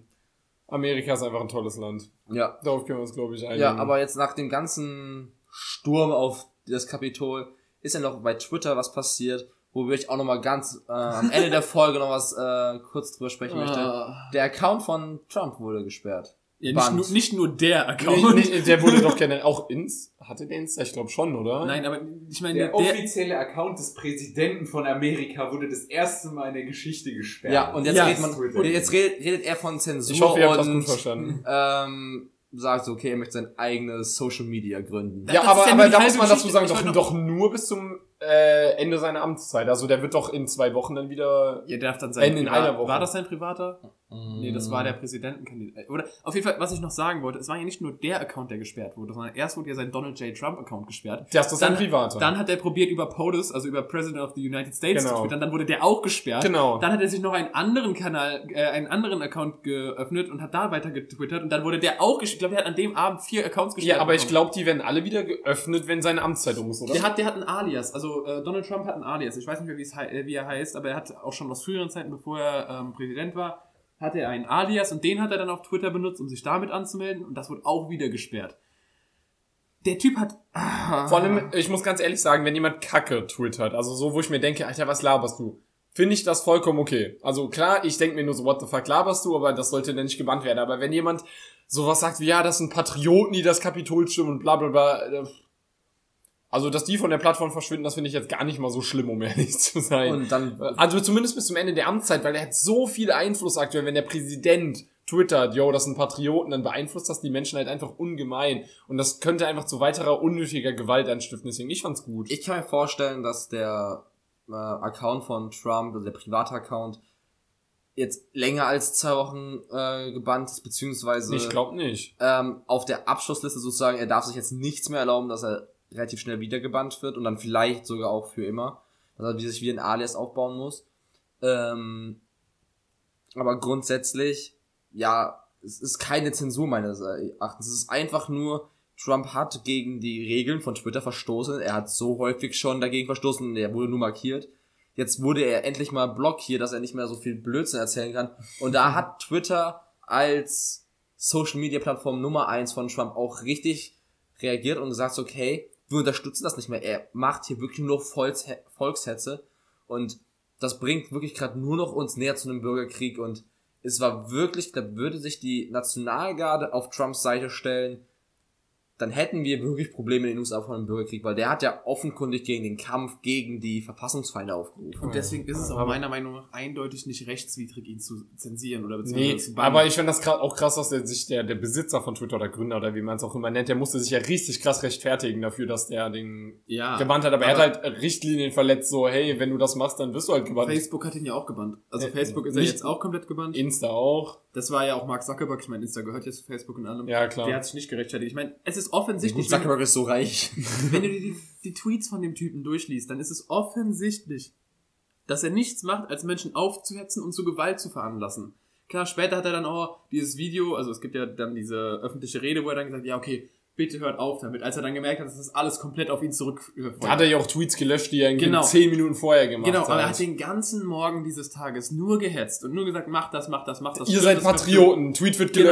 Amerika ist einfach ein tolles Land. Ja, Darauf können wir uns, glaube ich, einigen. Ja, aber jetzt nach dem ganzen Sturm auf das Kapitol ist ja noch bei Twitter was passiert, wo ich auch noch mal ganz äh, am Ende der Folge noch was äh, kurz drüber sprechen möchte. Ah. Der Account von Trump wurde gesperrt. Ja, nicht, nur, nicht nur der Account. Nee, nee, der wurde doch generell auch ins. Hatte der Insta? Ich glaube schon, oder? Nein, aber ich meine, Der der, offizielle Account des Präsidenten von Amerika wurde das erste Mal in der Geschichte gesperrt. Ja, und jetzt, Ja, redet, man, und jetzt redet, redet er von Zensur Ich hoffe, ihr habt das gut und verstanden. ähm, sagt so, okay, er möchte sein eigenes Social Media gründen. Das Ja, ist aber, ja aber da muss man dazu sagen, doch, doch nur bis zum äh, Ende seiner Amtszeit. Also der wird doch in zwei Wochen dann wieder. Ihr darf dann sein In- in Privat- einer Woche. War das sein privater? Nee, das war der Präsidentenkandidat. Oder auf jeden Fall, was ich noch sagen wollte, es war ja nicht nur der Account, der gesperrt wurde, sondern erst wurde ja sein Donald J. Trump Account gesperrt. Das ist dann, ein privater. Dann hat er probiert über POTUS, also über President of the United States Genau. zu twittern, dann wurde der auch gesperrt. Genau. Dann hat er sich noch einen anderen Kanal, äh, einen anderen Account geöffnet und hat da weiter getwittert und dann wurde der auch gesperrt. Ich glaube, der hat an dem Abend vier Accounts gesperrt. ja, aber ich bekommen. glaube, die werden alle wieder geöffnet, wenn seine Amtszeit um ist, oder? Der hat, der hat ein Alias. Also äh, Donald Trump hat ein Alias. Ich weiß nicht mehr, hei- äh, wie er heißt, aber er hat auch schon aus früheren Zeiten, bevor er ähm, Präsident war, hatte er einen Alias und den hat er dann auf Twitter benutzt, um sich damit anzumelden und das wurde auch wieder gesperrt. Der Typ hat. Ah, Vor allem, ich muss ganz ehrlich sagen, wenn jemand Kacke twittert, also so, wo ich mir denke, Alter, was laberst du? Finde ich das vollkommen okay. Also klar, ich denke mir nur so, what the fuck laberst du, aber das sollte dann nicht gebannt werden. Aber wenn jemand sowas sagt wie, ja, das sind Patrioten, die das Kapitol stürmen und bla bla bla, äh, Also, dass die von der Plattform verschwinden, das finde ich jetzt gar nicht mal so schlimm, um ehrlich zu sein. Und dann Also zumindest bis zum Ende der Amtszeit, weil er hat so viel Einfluss aktuell, wenn der Präsident twittert, yo, das sind Patrioten, dann beeinflusst das die Menschen halt einfach ungemein. Und das könnte einfach zu weiterer unnötiger Gewalt anstiften. Deswegen, ich fand's gut. Ich kann mir vorstellen, dass der äh, Account von Trump, also der private Account, jetzt länger als zwei Wochen äh, gebannt ist, beziehungsweise ich glaube nicht. ähm, auf der Abschlussliste sozusagen, er darf sich jetzt nichts mehr erlauben, dass er relativ schnell wieder gebannt wird und dann vielleicht sogar auch für immer. Dass er sich wie ein Alias aufbauen muss. Ähm, aber grundsätzlich, ja, es ist keine Zensur meines Erachtens. Es ist einfach nur, Trump hat gegen die Regeln von Twitter verstoßen. Er hat so häufig schon dagegen verstoßen, er wurde nur markiert. Jetzt wurde er endlich mal blockiert, dass er nicht mehr so viel Blödsinn erzählen kann. Und da hat Twitter als Social Media Plattform Nummer eins von Trump auch richtig reagiert und gesagt, okay, wir unterstützen das nicht mehr. Er macht hier wirklich nur Volks Volkshetze. Und das bringt wirklich gerade nur noch uns näher zu einem Bürgerkrieg. Und es war wirklich, da würde sich die Nationalgarde auf Trumps Seite stellen, dann hätten wir wirklich Probleme in den USA von einem Bürgerkrieg, weil der hat ja offenkundig gegen den Kampf gegen die Verfassungsfeinde aufgerufen. Und deswegen ist es auch Aber- meiner Meinung nach eindeutig nicht rechtswidrig, ihn zu zensieren oder Nee, beziehungsweise zu bannen. aber ich finde das auch krass, dass der sich der, der Besitzer von Twitter oder Gründer oder wie man es auch immer nennt, der musste sich ja richtig krass rechtfertigen dafür, dass der den ja, gebannt hat. Aber, er hat halt Richtlinien verletzt, so, hey, wenn du das machst, dann wirst du halt gebannt. Facebook hat ihn ja auch gebannt. Also Äh, Facebook ist ja jetzt auch komplett gebannt. Insta auch. Das war ja auch Mark Zuckerberg. Ich meine, Insta gehört jetzt zu Facebook und allem. Ja, klar. Der hat sich nicht gerechtfertigt. Ich meine, es ist Gut, offensichtlich, wenn, Zuckerberg ist so reich. wenn du dir die, die Tweets von dem Typen durchliest, dann ist es offensichtlich, dass er nichts macht, als Menschen aufzuhetzen und zu Gewalt zu veranlassen. Klar, später hat er dann auch dieses Video, also es gibt ja dann diese öffentliche Rede, wo er dann gesagt hat, ja, okay, bitte hört auf damit. Als er dann gemerkt hat, dass das alles komplett auf ihn zurück Da hat er ja auch Tweets gelöscht, die er irgendwie Genau. zehn Minuten vorher gemacht Genau, hat. aber er hat den ganzen Morgen dieses Tages nur gehetzt und nur gesagt, mach das, mach das, mach das. Ihr stimmt, seid Patrioten. Tweet wird Genau.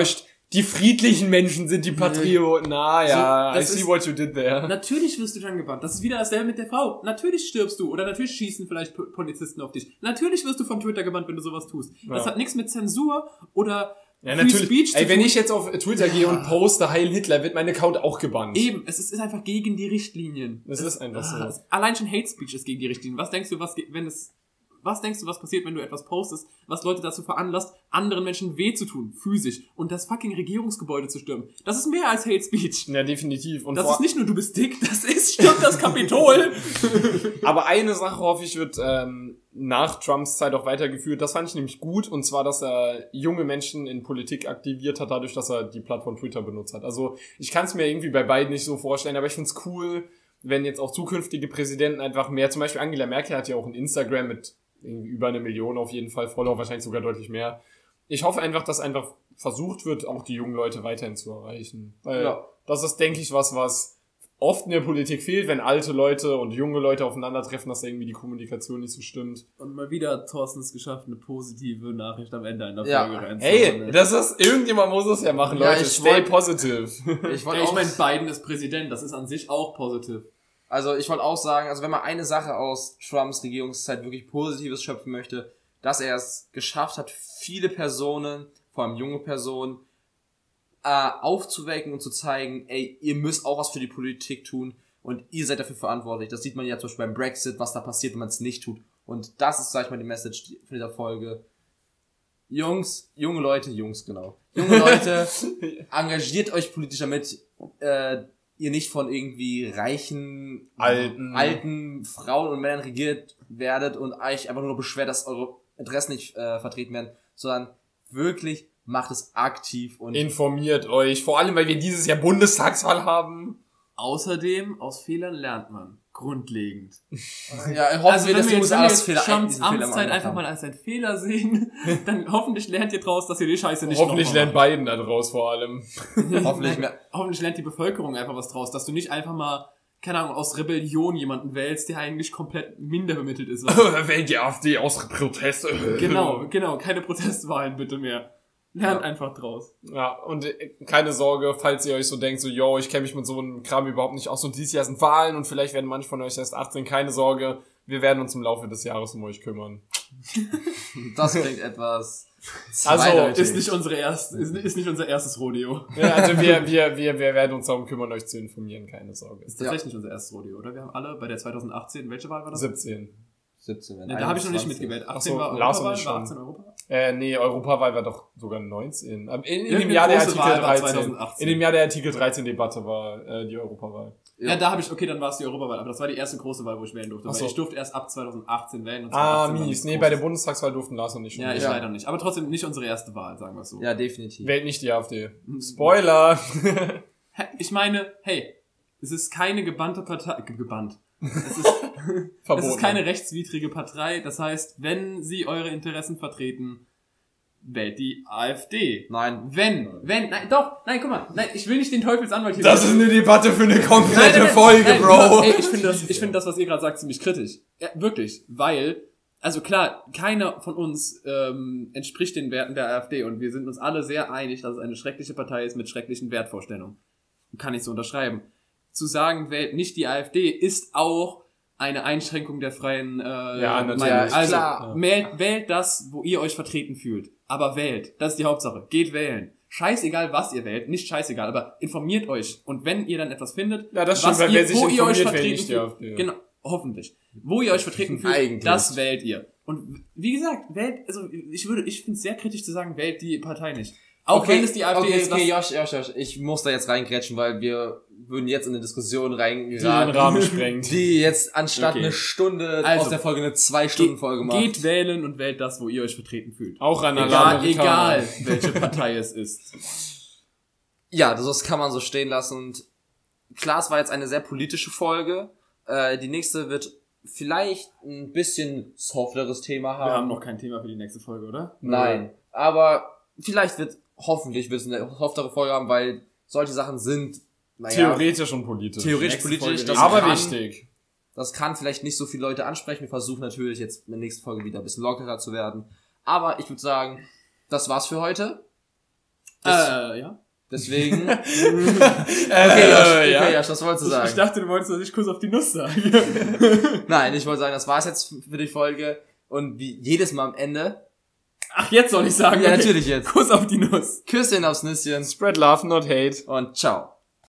Die friedlichen Menschen sind die Patrioten. Ah ja, So, I das see ist- what you did there. Natürlich wirst du dann gebannt. Das ist wieder dasselbe mit der Frau. Natürlich stirbst du. Oder natürlich schießen vielleicht Po- Polizisten auf dich. Natürlich wirst du von Twitter gebannt, wenn du sowas tust. Das Ja. hat nichts mit Zensur oder Ja, Free natürlich. Speech zu Ey, wenn ich jetzt auf Twitter gehe und poste Heil Hitler, wird mein Account auch gebannt. Eben, es ist, einfach gegen die Richtlinien. Das ist einfach so. Ah, es- Allein schon Hate Speech ist gegen die Richtlinien. Was denkst du, was, wenn es, was denkst du, was passiert, wenn du etwas postest, was Leute dazu veranlasst, anderen Menschen weh zu tun, physisch, und das fucking Regierungsgebäude zu stürmen? Das ist mehr als Hate Speech. Ja, definitiv. Und Das ist nicht nur du bist dick, das ist stimmt das Kapitol. aber eine Sache hoffe ich wird ähm, nach Trumps Zeit auch weitergeführt. Das fand ich nämlich gut. Und zwar, dass er junge Menschen in Politik aktiviert hat, dadurch, dass er die Plattform Twitter benutzt hat. Also ich kann es mir irgendwie bei beiden nicht so vorstellen, aber ich find's cool, wenn jetzt auch zukünftige Präsidenten einfach mehr, zum Beispiel Angela Merkel hat ja auch ein Instagram mit über eine Million auf jeden Fall Follower, wahrscheinlich sogar deutlich mehr. Ich hoffe einfach, dass einfach versucht wird, auch die jungen Leute weiterhin zu erreichen. Weil Ja. das ist, denke ich, was, was oft in der Politik fehlt, wenn alte Leute und junge Leute aufeinandertreffen, dass da irgendwie die Kommunikation nicht so stimmt. Und mal wieder hat Thorsten es geschafft, eine positive Nachricht am Ende einer Ja. Folge reinzuhauen. Hey, das ist, irgendjemand muss es ja machen, Ja, Leute. ich Stay wollt- positive. Ich Ja, wollte ich auch, meine, Biden ist Präsident, das ist an sich auch positiv. Also ich wollte auch sagen, also wenn man eine Sache aus Trumps Regierungszeit wirklich Positives schöpfen möchte, dass er es geschafft hat, viele Personen, vor allem junge Personen, äh, aufzuwecken und zu zeigen, ey, ihr müsst auch was für die Politik tun und ihr seid dafür verantwortlich. Das sieht man ja zum Beispiel beim Brexit, was da passiert, wenn man es nicht tut. Und das ist, sag ich mal, die Message von dieser Folge. Jungs, junge Leute, Jungs, genau. Junge Leute, engagiert euch politisch damit, äh, ihr nicht von irgendwie reichen, Alten. alten Frauen und Männern regiert werdet und euch einfach nur beschwert, dass eure Interessen nicht äh, vertreten werden, sondern wirklich macht es aktiv und Informiert euch, vor allem, weil wir dieses Jahr Bundestagswahl haben. Außerdem, aus Fehlern lernt man. Grundlegend. ja, hoffen Also wenn dass wir jetzt, wenn wir jetzt Fehler Trumps Amtszeit einfach mal als einen Fehler sehen, dann hoffentlich lernt ihr draus, dass ihr die Scheiße nicht Hoffentlich lernt Biden da draus vor allem. Hoffentlich mehr. Hoffentlich lernt die Bevölkerung einfach was draus, dass du nicht einfach mal, keine Ahnung, aus Rebellion jemanden wählst, der eigentlich komplett minder bemittelt ist. Wählt die AfD aus Protest. genau, genau, keine Protestwahlen bitte mehr. Lernt einfach draus. Ja, und äh, keine Sorge, falls ihr euch so denkt, so, yo, ich kenne mich mit so einem Kram überhaupt nicht aus und dieses Jahr sind Wahlen und vielleicht werden manche von euch erst 18, keine Sorge, wir werden uns im Laufe des Jahres um euch kümmern. Das klingt etwas Also. Ist nicht unsere erste, ist, ist nicht unser erstes Rodeo. Ja, also wir, wir, wir, wir werden uns darum kümmern, euch zu informieren, keine Sorge. Ist tatsächlich nicht unser erstes Rodeo, oder? Wir haben alle bei der 2018, welche Wahl war das? 17. 17. wenn Ne, da habe ich noch nicht 21. mitgewählt. Ach 18 so, war Europawahl, war schon. 18 Europa? Äh, nee, Europawahl war doch sogar 19. Aber In, in dem Jahr der Artikel Wahl war 13. 2018. In dem Jahr der Artikel 13 Debatte war äh, die Europawahl. Ja, da habe ich, okay, dann war es die Europawahl, aber das war die erste große Wahl, wo ich wählen durfte. Ach Weil so. ich durfte erst ab 2018 wählen. Und Ah, 2018 war mies. Nee, bei der Bundestagswahl durften Lars und ich schon. Ja, ich Ja. leider nicht. Aber trotzdem nicht unsere erste Wahl, sagen wir es so. Ja, definitiv. Wählt nicht die AfD. Spoiler! Hä, Ich meine, hey, es ist keine gebannte Partei, ge- gebannt. Es ist, es Verboten. ist keine rechtswidrige Partei. Das heißt, wenn sie eure Interessen vertreten, wählt die AfD. Nein. Wenn, wenn, nein, doch, nein, guck mal, nein, ich will nicht den Teufelsanwalt hier. Das ist eine Debatte für eine komplette nein, nein, Folge, nein, Bro. Ey, ich finde das, ich finde das, was ihr gerade sagt, ziemlich kritisch. Ja, wirklich, weil, also klar, keiner von uns ähm, entspricht den Werten der AfD und wir sind uns alle sehr einig, dass es eine schreckliche Partei ist mit schrecklichen Wertvorstellungen. Kann ich so unterschreiben. Zu sagen, wählt nicht die AfD, ist auch eine Einschränkung der freien äh, Ja, natürlich. Meinung. Also, klar. Wählt, wählt das, wo ihr euch vertreten fühlt. Aber wählt. Das ist die Hauptsache. Geht wählen. Scheißegal, was ihr wählt. Nicht scheißegal, aber informiert euch. Und wenn ihr dann etwas findet, Ja, das stimmt, was weil ihr, wer sich wo ihr euch vertreten fühlt, AfD. genau, hoffentlich. Wo ihr euch vertreten fühlt, Eigentlich. das wählt ihr. Und wie gesagt, wählt, also ich würde, ich finde es sehr kritisch zu sagen, wählt die Partei nicht. Auch wenn es die AfD okay, ist, okay, Josh, Josh, Josh, ich muss da jetzt reingrätschen, weil wir würden jetzt in eine Diskussion Die reingeraten, Rahmen sprengt. die jetzt anstatt Okay. eine Stunde Also, aus der Folge eine zwei Stunden Folge macht. geht wählen und wählt das, wo ihr euch vertreten fühlt. Auch an alle Egal, egal, welche Partei es ist. Ja, das kann man so stehen lassen. Und klar, es war jetzt eine sehr politische Folge. Äh, die nächste wird vielleicht ein bisschen softeres Thema haben. Wir haben noch kein Thema für die nächste Folge, oder? Nein, aber vielleicht wird, hoffentlich wird es eine softere Folge haben, weil solche Sachen sind, naja, Theoretisch und politisch. theoretisch politisch, das aber kann, wichtig. Das kann vielleicht nicht so viele Leute ansprechen. Wir versuchen natürlich jetzt in der nächsten Folge wieder ein bisschen lockerer zu werden. Aber ich würde sagen, das war's für heute. Das, Äh, ja. Deswegen. okay, Äh, Josh, okay, ja. Josh, was wolltest du Ich, sagen? ich dachte, du wolltest, dass ich Kuss auf die Nuss sagen. Nein, ich wollte sagen, das war's jetzt für die Folge. Und wie jedes Mal am Ende. Ach, jetzt soll ich sagen. Ja, okay. natürlich jetzt. Kuss auf die Nuss. Küsschen aufs Nüsschen Spread love, not hate. und ciao.